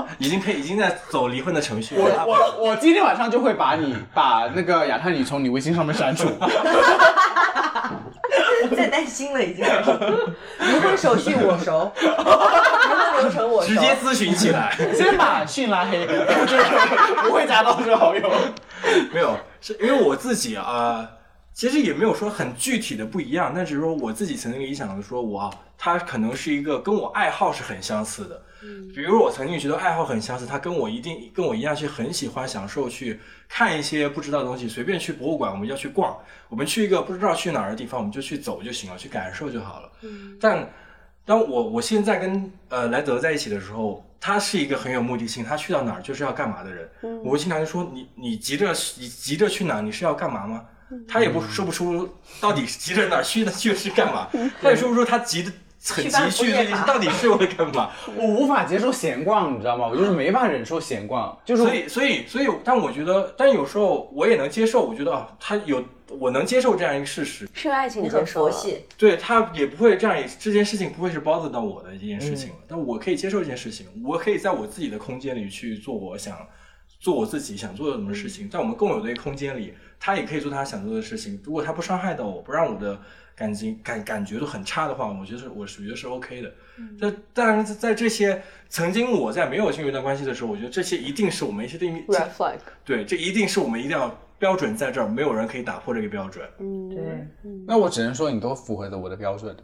已经可以已经在走离婚的程序我了。我我今天晚上就会把你把那个亚太女从你微信上面删除。在担心了已经。离婚手续我熟，离婚流程我熟。直接咨询起来。先把讯拉黑，就是不会加到这好友。没有，是因为我自己啊、其实也没有说很具体的不一样，但只是说我自己曾经理想的说，我啊，他可能是一个跟我爱好是很相似的。比如我曾经觉得爱好很相似，他跟我一定跟我一样去很喜欢享受去看一些不知道的东西，随便去博物馆我们要去逛，我们去一个不知道去哪儿的地方，我们就去走就行了，去感受就好了。但当我我现在跟呃莱德在一起的时候，他是一个很有目的性，他去到哪儿就是要干嘛的人。我经常就说你你急着你急着去哪儿，你是要干嘛吗？他也不说不出到底急着哪儿去的去是干嘛，他也说不出他急的很急去这件事到底是为了干嘛。我无法接受闲逛，你知道吗？我就是没法忍受闲逛，就是所以，所以，所以，但我觉得，但有时候我也能接受。我觉得啊，他有，我能接受这样一个事实。是爱情你很结束了。佛系，对他也不会这样，这件事情不会是 bother 到我的一件事情了。但我可以接受这件事情，我可以在我自己的空间里去做我想做我自己想做的什么事情，在我们共有的一个空间里，他也可以做他想做的事情。如果他不伤害到我，不让我的感情感感觉都很差的话，我觉得是我是觉得是 OK 的。但但是在这些曾经我在没有进入一段关系的时候，我觉得这些一定是我们一些定义 Red flag，对，这一定是我们一定要标准在这儿，没有人可以打破这个标准。嗯对，那我只能说你都符合着我的标准。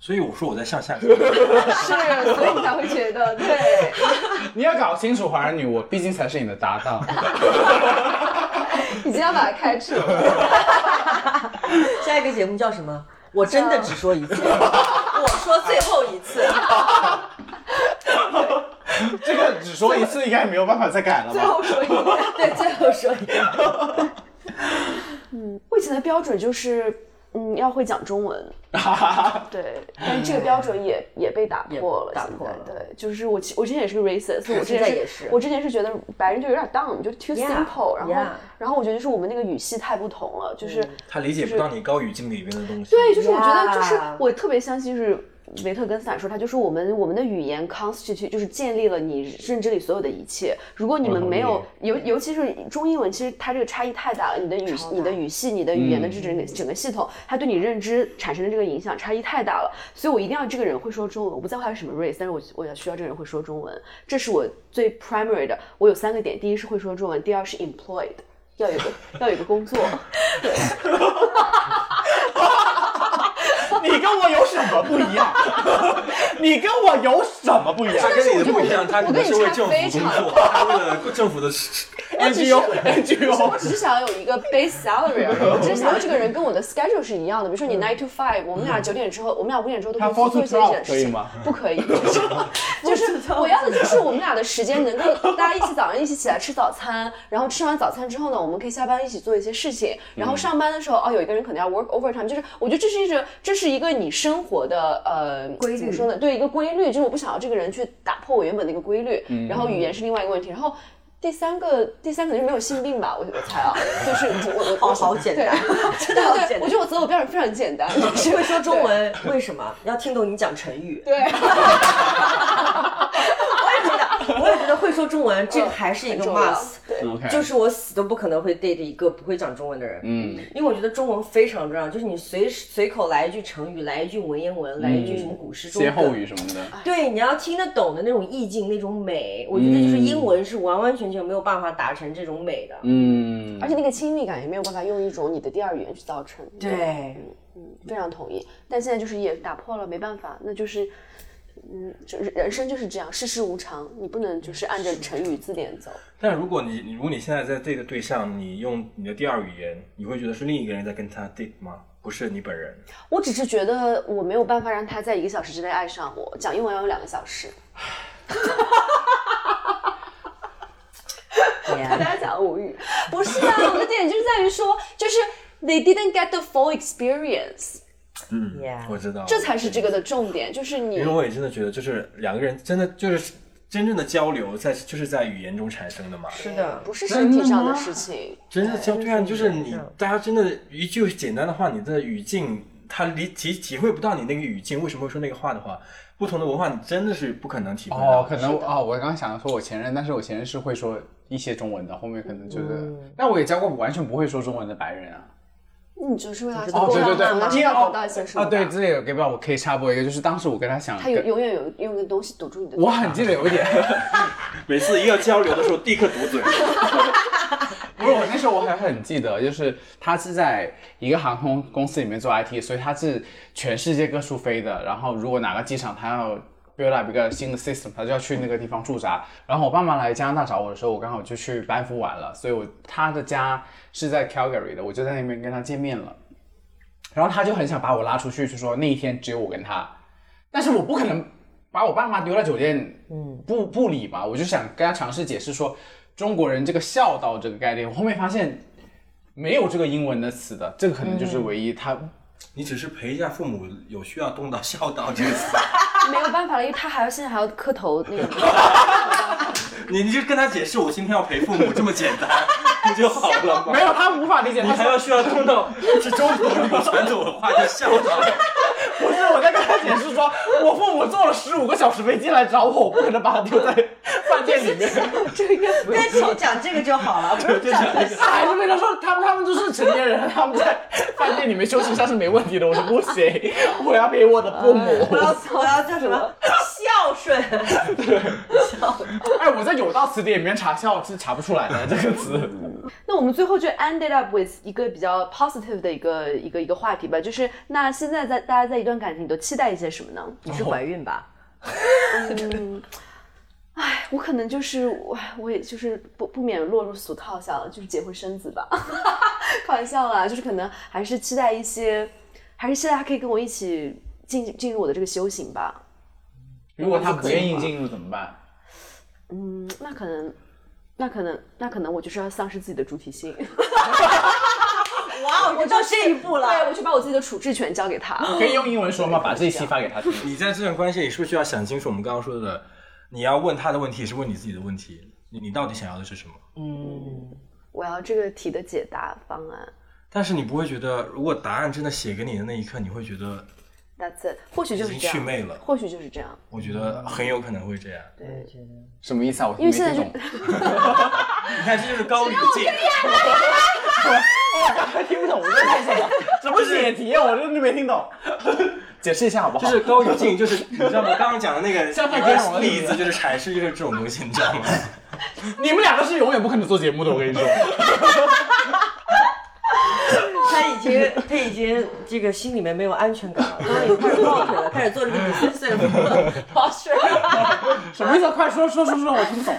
所以我说我在向下看。是，所以你才会觉得对。你要搞清楚，华人女，我毕竟才是你的搭档。已经要把它开除了。下一个节目叫什么？我真的只说一次，我说最后一次。这个只说一次，应该没有办法再改了吧？最后说一遍，对，最后说一遍。我以前的标准就是，嗯，要会讲中文。对，但是这个标准也也被打破了。也打破了对，就是我其我之前也是个 racist，我之前也是我之前是觉得白人就有点 dumb，就 too simple，然后然后我觉得就是我们那个语系太不同了，就是。他理解不到你高语境里面的东西。对，就是我觉得，就是我特别相信，就是维特根斯坦说，他就说我们我们的语言 constitute 就是建立了你认知里所有的一切。如果你们没有，尤尤其是中英文，其实它这个差异太大了。你的语你的语系、你的语言的这整个整个系统，它对你认知产生的这个影响差异太大了。所以我一定要这个人会说中文，我不在乎他是什么 race，但是我我要需要这个人会说中文，这是我最 primary 的。我有三个点，第一是会说中文，第二是 employed。要有个要有个工作，对，你跟我有什么不一样？你跟我有什么不一样他跟你的不一样，他可能是为政府我跟你差非工作，他为了政府的。？NGO 我 NGO，只是想要有一一个 base salary，而已我只是想要这个人跟我的 schedule 是一样的。比如说你 nine to five，我们俩九点之后，我们俩五点之后都他可以 four 做一些事情可以吗？不可以，就是我要的就是我们俩的时间能够大家一起早上一起起来吃早餐，然后吃完早餐之后呢，我们可以下班一起做一些事情，然后上班的时候哦，有一个人可能要 work overtime，就是我觉得这是一个这是一个你生活的呃规律。怎么说呢？对一个规律，就是我不想要这个人去打破我原本的一个规律，然后语言是另外一个问题，然后。第三个，第三可能是没有性病吧，我我猜啊，就是我我 好好简单。真的好对对对，简单。我觉得我择偶标准非常简单，就是会说中文，为什么？要听懂你讲成语？对，我也觉得，会说中文，这个还是一个 must。对就是我死都不可能会 date 一个不会讲中文的人，嗯，因为我觉得中文非常重要，就是你随随口来一句成语，来一句文言文，来一句什么古诗中歇后，语什么的。对，你要听得懂的那种意境、那种美，我觉得就是英文是完完全全没有办法达成这种美的。嗯，而且那个亲密感也没有办法用一种你的第二语言去造成。对，嗯非常同意。但现在就是也打破了，没办法，那就是，嗯，就是人生就是这样，世事无常，你不能就是按着成语字典走。但如果你你如果你现在在这个对象，你用你的第二语言，你会觉得是另一个人在跟他 date 吗？不是你本人。我只是觉得我没有办法让他在一个小时之内爱上我，讲英文要有两个小时。大家讲无语，不是啊，我的点就是在于说，就是 they didn't get the full experience，嗯 Yeah 我知道。这才是这个的重点，就是你因为我也真的觉得，就是两个人真的就是真正的交流在就是在语言中产生的嘛。是的，不是身体上的事情。真的交对啊，就是你大家真的一句简单的话，你的语境他理体体会不到你那个语境为什么会说那个话的话，不同的文化你真的是不可能体会到。哦，可能哦，我刚刚想说我前任，但是我前任是会说一些中文的，后面可能就是，但我也教过完全不会说中文的白人啊。你就是为了是哦，对对对，让他因为哦得到一些什么啊，对，这里有给不了我可以插播一个，就是当时我跟他想他有，永远有用个东西堵住你的嘴。我很记得有一点，每次一要交流的时候，立刻堵嘴。不是我那时候我还很记得，就是他是在一个航空公司里面做 IT，所以他是全世界各处飞的。然后如果哪个机场他要 build up 一个新的 system，他就要去那个地方驻扎。然后我爸妈来加拿大找我的时候，我刚好就去班夫玩了，所以我他的家是在 Calgary 的，我就在那边跟他见面了。然后他就很想把我拉出去，就说那一天只有我跟他，但是我不可能把我爸妈丢在酒店，嗯，不不理嘛，我就想跟他尝试解释说中国人这个孝道这个概念，我后面发现没有这个英文的词的，这个可能就是唯一他。你只是陪一下父母，有需要动到孝道这个词，没有办法了，因为他还要现在还要磕头那个。你你就跟他解释，我今天要陪父母这么简单，不就好了吗？没有，他无法理解，你还要需要通到 是中国人有传统文化叫孝道。解释说，我父母坐了十五个小时飞机来找我，我不可能把他丢在饭店里面。这个应该不但请讲这个就好了，不是讲这个。他还是跟他说，他们他们都是成年人，他们在饭店里面休息一下是没问题的。我说不行，我要陪我的父母。我要我要叫什么 孝顺？对 孝哎，我在有道词典里面查孝是查不出来的这个词。那我们最后就 ended up with 一个比较 positive 的一个一个一个话题吧，就是那现在在大家在一段感情里都期待一些什么呢？你是怀孕吧？嗯哎，我可能就是我，我也就是不不免落入俗套下了，就是结婚生子吧，开玩笑啦，就是可能还是期待一些，还是期待他可以跟我一起进进入我的这个修行吧。如果他不愿意进入怎么办？嗯，那可能，那可能，那可能我就是要丧失自己的主体性。哇，我到这一步了对，我就把我自己的处置权交给他。可以用英文说吗？把这一期发给他听。你在这段关系里是不是需要想清楚我们刚刚说的，你要问他的问题是问你自己的问题，你你到底想要的是什么？嗯我要这个题的解答方案。但是你不会觉得，如果答案真的写给你的那一刻，你会觉得，That's it，或许就是已这样，或许就是这样。我觉得很有可能会这样。对，什么意思啊？我因为现在就没听懂。你看，这就是高语境。还听不懂我在说什么？什么解题啊？我真的没听懂。解释一下好不好？就是高语境，就是你知道吗？刚刚讲的那个像太兼容了例子，就是阐释就是这种东西，你知道吗？你们两个是永远不可能做节目的，我跟你说。他已经他已经这个心里面没有安全感了，刚刚已经开始抱腿了，开始做这个 defensive posture。什么意思啊？快说说说说，我听不懂。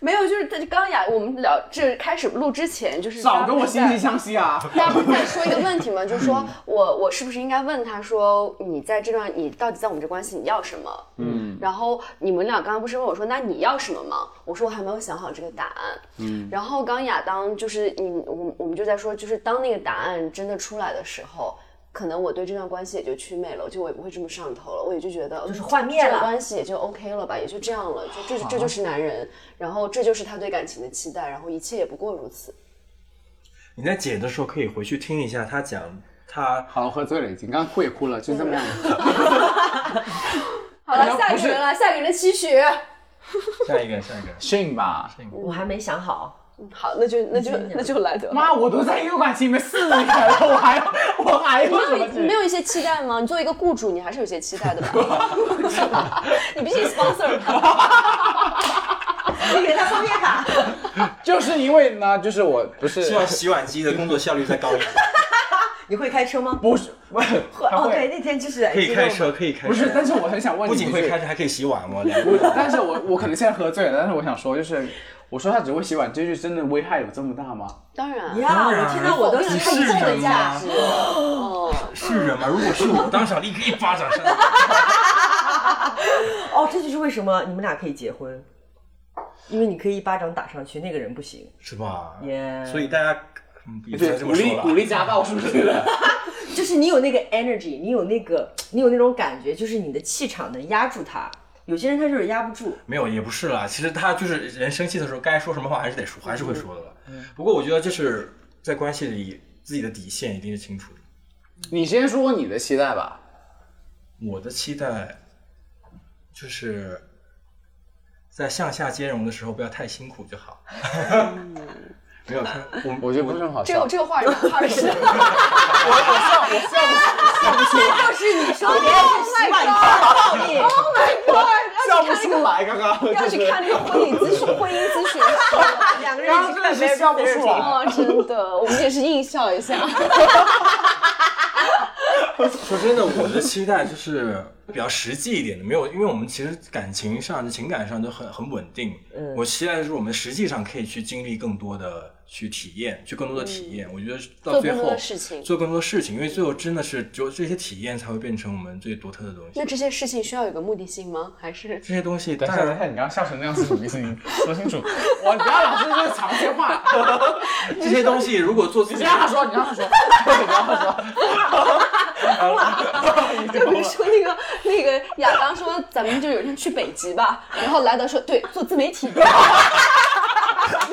没有，就是他刚雅，我们聊这开始录之前，就是 早跟我惺惺相惜啊！大家不是在说一个问题吗？就是说我我是不是应该问他说，你在这段你到底在我们这关系你要什么？嗯，然后你们俩刚刚不是问我说，那你要什么吗？我说我还没有想好这个答案。嗯，然后刚雅当就是你我我们就在说，就是当那个答案真的出来的时候。可能我对这段关系也就祛魅了，就我也不会这么上头了，我也就觉得就是幻灭了这个关系也就 OK 了吧，也就这样了，就这这就是男人，然后这就是他对感情的期待，然后一切也不过如此。你在解的时候可以回去听一下他讲他好了，喝醉了，已经刚刚哭也哭了，就这么样。好了，下一个人了，下一个人的期许。下一个下一个。信吧。我还没想好，好，那就那就那就来得。妈，我都在一个感情里面四年了，我还要 我还有什么你没有一些期待吗？你作为一个雇主，你还是有些期待的吧？你必须 sponsor 他。你给他方便卡。就是因为呢，就是我不是希望洗碗机的工作效率再高一点。你会开车吗？不是不是他哦，对，那天就是可以开车，可以开车。不是，但是我很想问你，不仅会开车，还可以洗碗哦。不是，但是我我可能现在喝醉了，但是我想说，就是我说他只会洗碗，这句真的危害有这么大吗？当然，呀，我听到我都是否定了重的是人吗价值。哦，是人吗？如果是我，当场立刻一巴掌扇。哦，这就是为什么你们俩可以结婚，因为你可以一巴掌打上去，那个人不行。是吧？耶所以大家对，这么说了。鼓励鼓励家暴是不是？就是你有那个 energy，你有那个你有那种感觉，就是你的气场能压住他。有些人他就是压不住。没有，也不是啦。其实他就是人生气的时候，该说什么话还是得说，还是会说的了。不过我觉得就是在关系里，自己的底线一定是清楚的。你先说你的期待吧。我的期待就是在向下兼容的时候不要太辛苦就好。没有，我我觉得不是很好笑这个。这个话是哈尔是。就是你说别人是洗碗机的道理。Oh my god！笑不出来，刚刚要去看那个婚姻咨询婚姻咨询师，两个刚刚真的是笑不出来。哦，真的，我们也是硬笑一下。说真的，我的期待就是比较实际一点的，没有，因为我们其实感情上、情感上都很很稳定。嗯我期待的是我们实际上可以去经历更多的去体验，去更多的体验。我觉得到最后做更多的事情做更多事情，因为最后真的是只有这些体验才会变成我们最独特的东西那。这些事情需要有个目的性吗？还是这些东西，等一下，等一下，你刚刚笑成那样是什么意思？你说清楚。我不要老是就是长些话。这些东西如果做自己你让他说，你让他说，你让他说。就比如说那个那个亚当说咱们就有一天去北极吧，然后莱德说对做自媒体，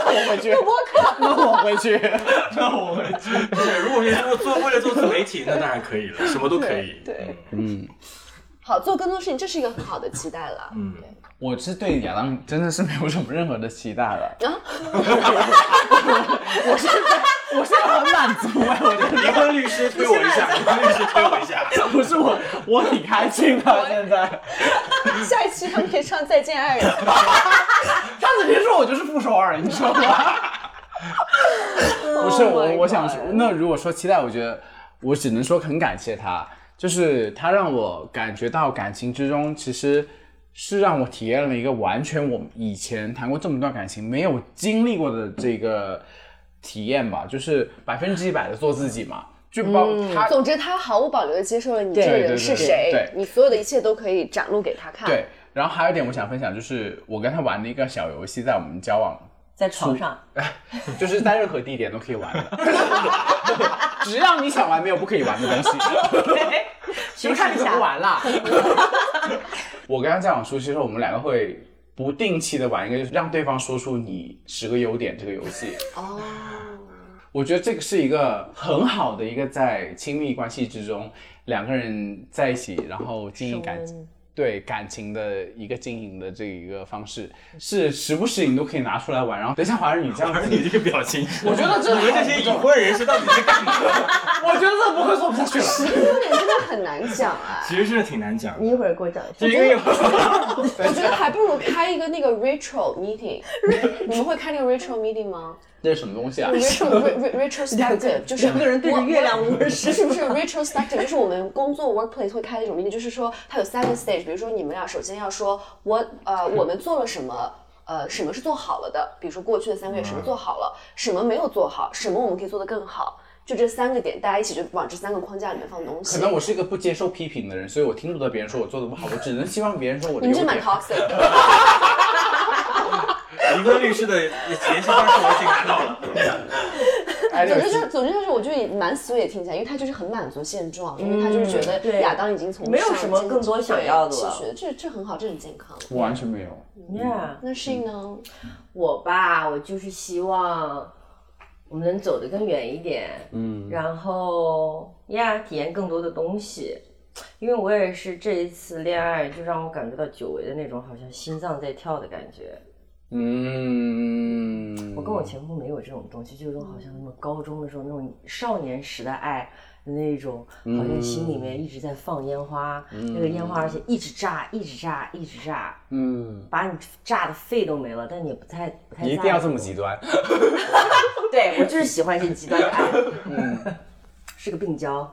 那我回去。那我回去。那我回去。对，如果是做做为了做自媒体，那当然可以了，什么都可以。对，嗯，好做更多事情，这是一个很好的期待了。嗯，我是对亚当真的是没有什么任何的期待了。啊，我现在我现在很满足哎，我觉得离婚律师推我一下，离婚律师推我一下。不是我，我挺开心的现在。下一期他们可以唱《再见爱人》。上次别说我就是傅首尔，你知道吗？不是 Oh 我我想说那如果说期待，我觉得我只能说很感谢他，就是他让我感觉到感情之中其实是让我体验了一个完全我以前谈过这么段感情没有经历过的这个体验吧，就是百分之一百的做自己嘛，就包他总之，他毫无保留的接受了你这个人对对对是谁对，你所有的一切都可以展露给他看。对。然后还有一点我想分享，就是我跟他玩的一个小游戏，在我们交往在床上，就是在任何地点都可以玩的，只要你想玩，没有不可以玩的东西。谁看你怎么玩啦。我跟他交往初期的时候，我们两个会不定期的玩一个，就是让对方说出你十个优点这个游戏。哦，我觉得这个是一个很好的一个在亲密关系之中两个人在一起，然后经营感升温对感情的一个经营的这一个方式，是时不时你都可以拿出来玩。然后等一下华人你这样子，而你这个表情，我觉得这 你们这些已婚人士到底是干嘛？我觉得这不会做不下去了。优点真的很难讲啊。其实真的挺难讲。你一会儿给我讲一下。就因为 我觉得还不如开一个那个 ritual meeting。你们会开那个 ritual meeting 吗这是什么东西啊 re- re- retrospective 就是两个人对着月亮无不是不是 retrospective，就是我们工作 workplace 会开的一种 meeting，就是说它有三个 stage，比如说你们俩首先要说我呃我们做了什么。呃，什么是做好了的？比如说过去的三个月什么做好了，什么没有做好，什么我们可以做得更好，就这三个点，大家一起就往这三个框架里面放东西。可能我是一个不接受批评的人，所以我听不得别人说我做的不好，我只能希望别人说我你们这蛮点。toxic 的。离婚律师的联系方式我已经拿到了。哎，总之就是，总之就是，我觉得也蛮 sweet 听起来，因为他就是很满足现状，因为他就是觉得对亚当已经从没有什么更多想要的了其实这这很好，这很健康。我完全没有。Yeah，那是呢？我吧，我就是希望我们能走得更远一点，嗯，然后呀，体验更多的东西。因为我也是这一次恋爱，就让我感觉到久违的那种好像心脏在跳的感觉。嗯，我跟我前夫没有这种东西，就有种好像那么高中的时候那种少年时的爱的那种，好像心里面一直在放烟花，那个烟花而且一直炸，一直炸，一直炸，嗯，把你炸的肺都没了，但你也不太不太你一定要这么极端。对我就是喜欢一些极端的爱，嗯，是个病娇。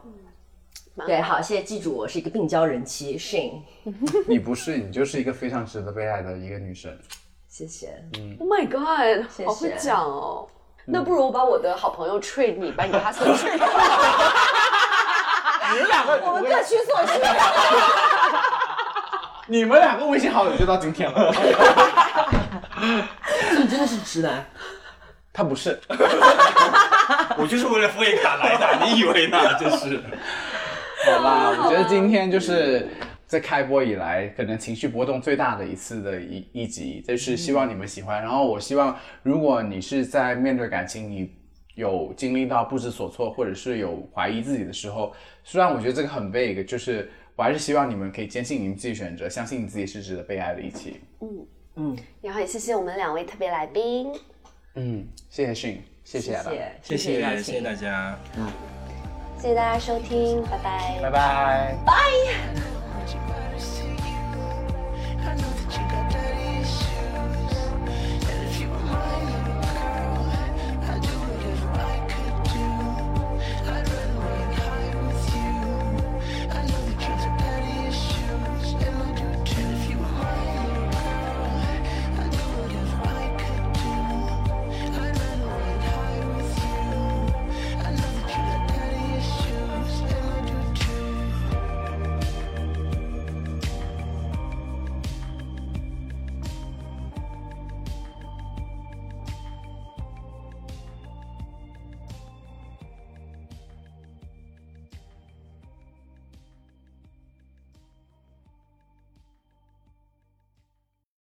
对，好，谢谢，记住我是一个病娇人妻 Shin，你不是，你就是一个非常值得被爱的一个女生。谢谢。Oh my god，谢好会讲哦。那不如我把我的好朋友 trade 你，把你 password trade 你们两个，我们各取所需。你们两个微信好友就到今天了。你真的是直男，他不是，我就是为了副业卡来的，你以为呢？真是。好吧？我觉得今天就是在开播以来，可能情绪波动最大的一次的一一集，就是希望你们喜欢。然后我希望，如果你是在面对感情，你有经历到不知所措，或者是有怀疑自己的时候，虽然我觉得这个很 vague，就是我还是希望你们可以坚信你们自己选择，相信你自己是值得被爱的一期。嗯嗯。然后也谢谢我们两位特别来宾。嗯，谢谢迅。谢谢谢谢谢。大家。嗯谢谢大家收听，拜拜。拜拜。拜。She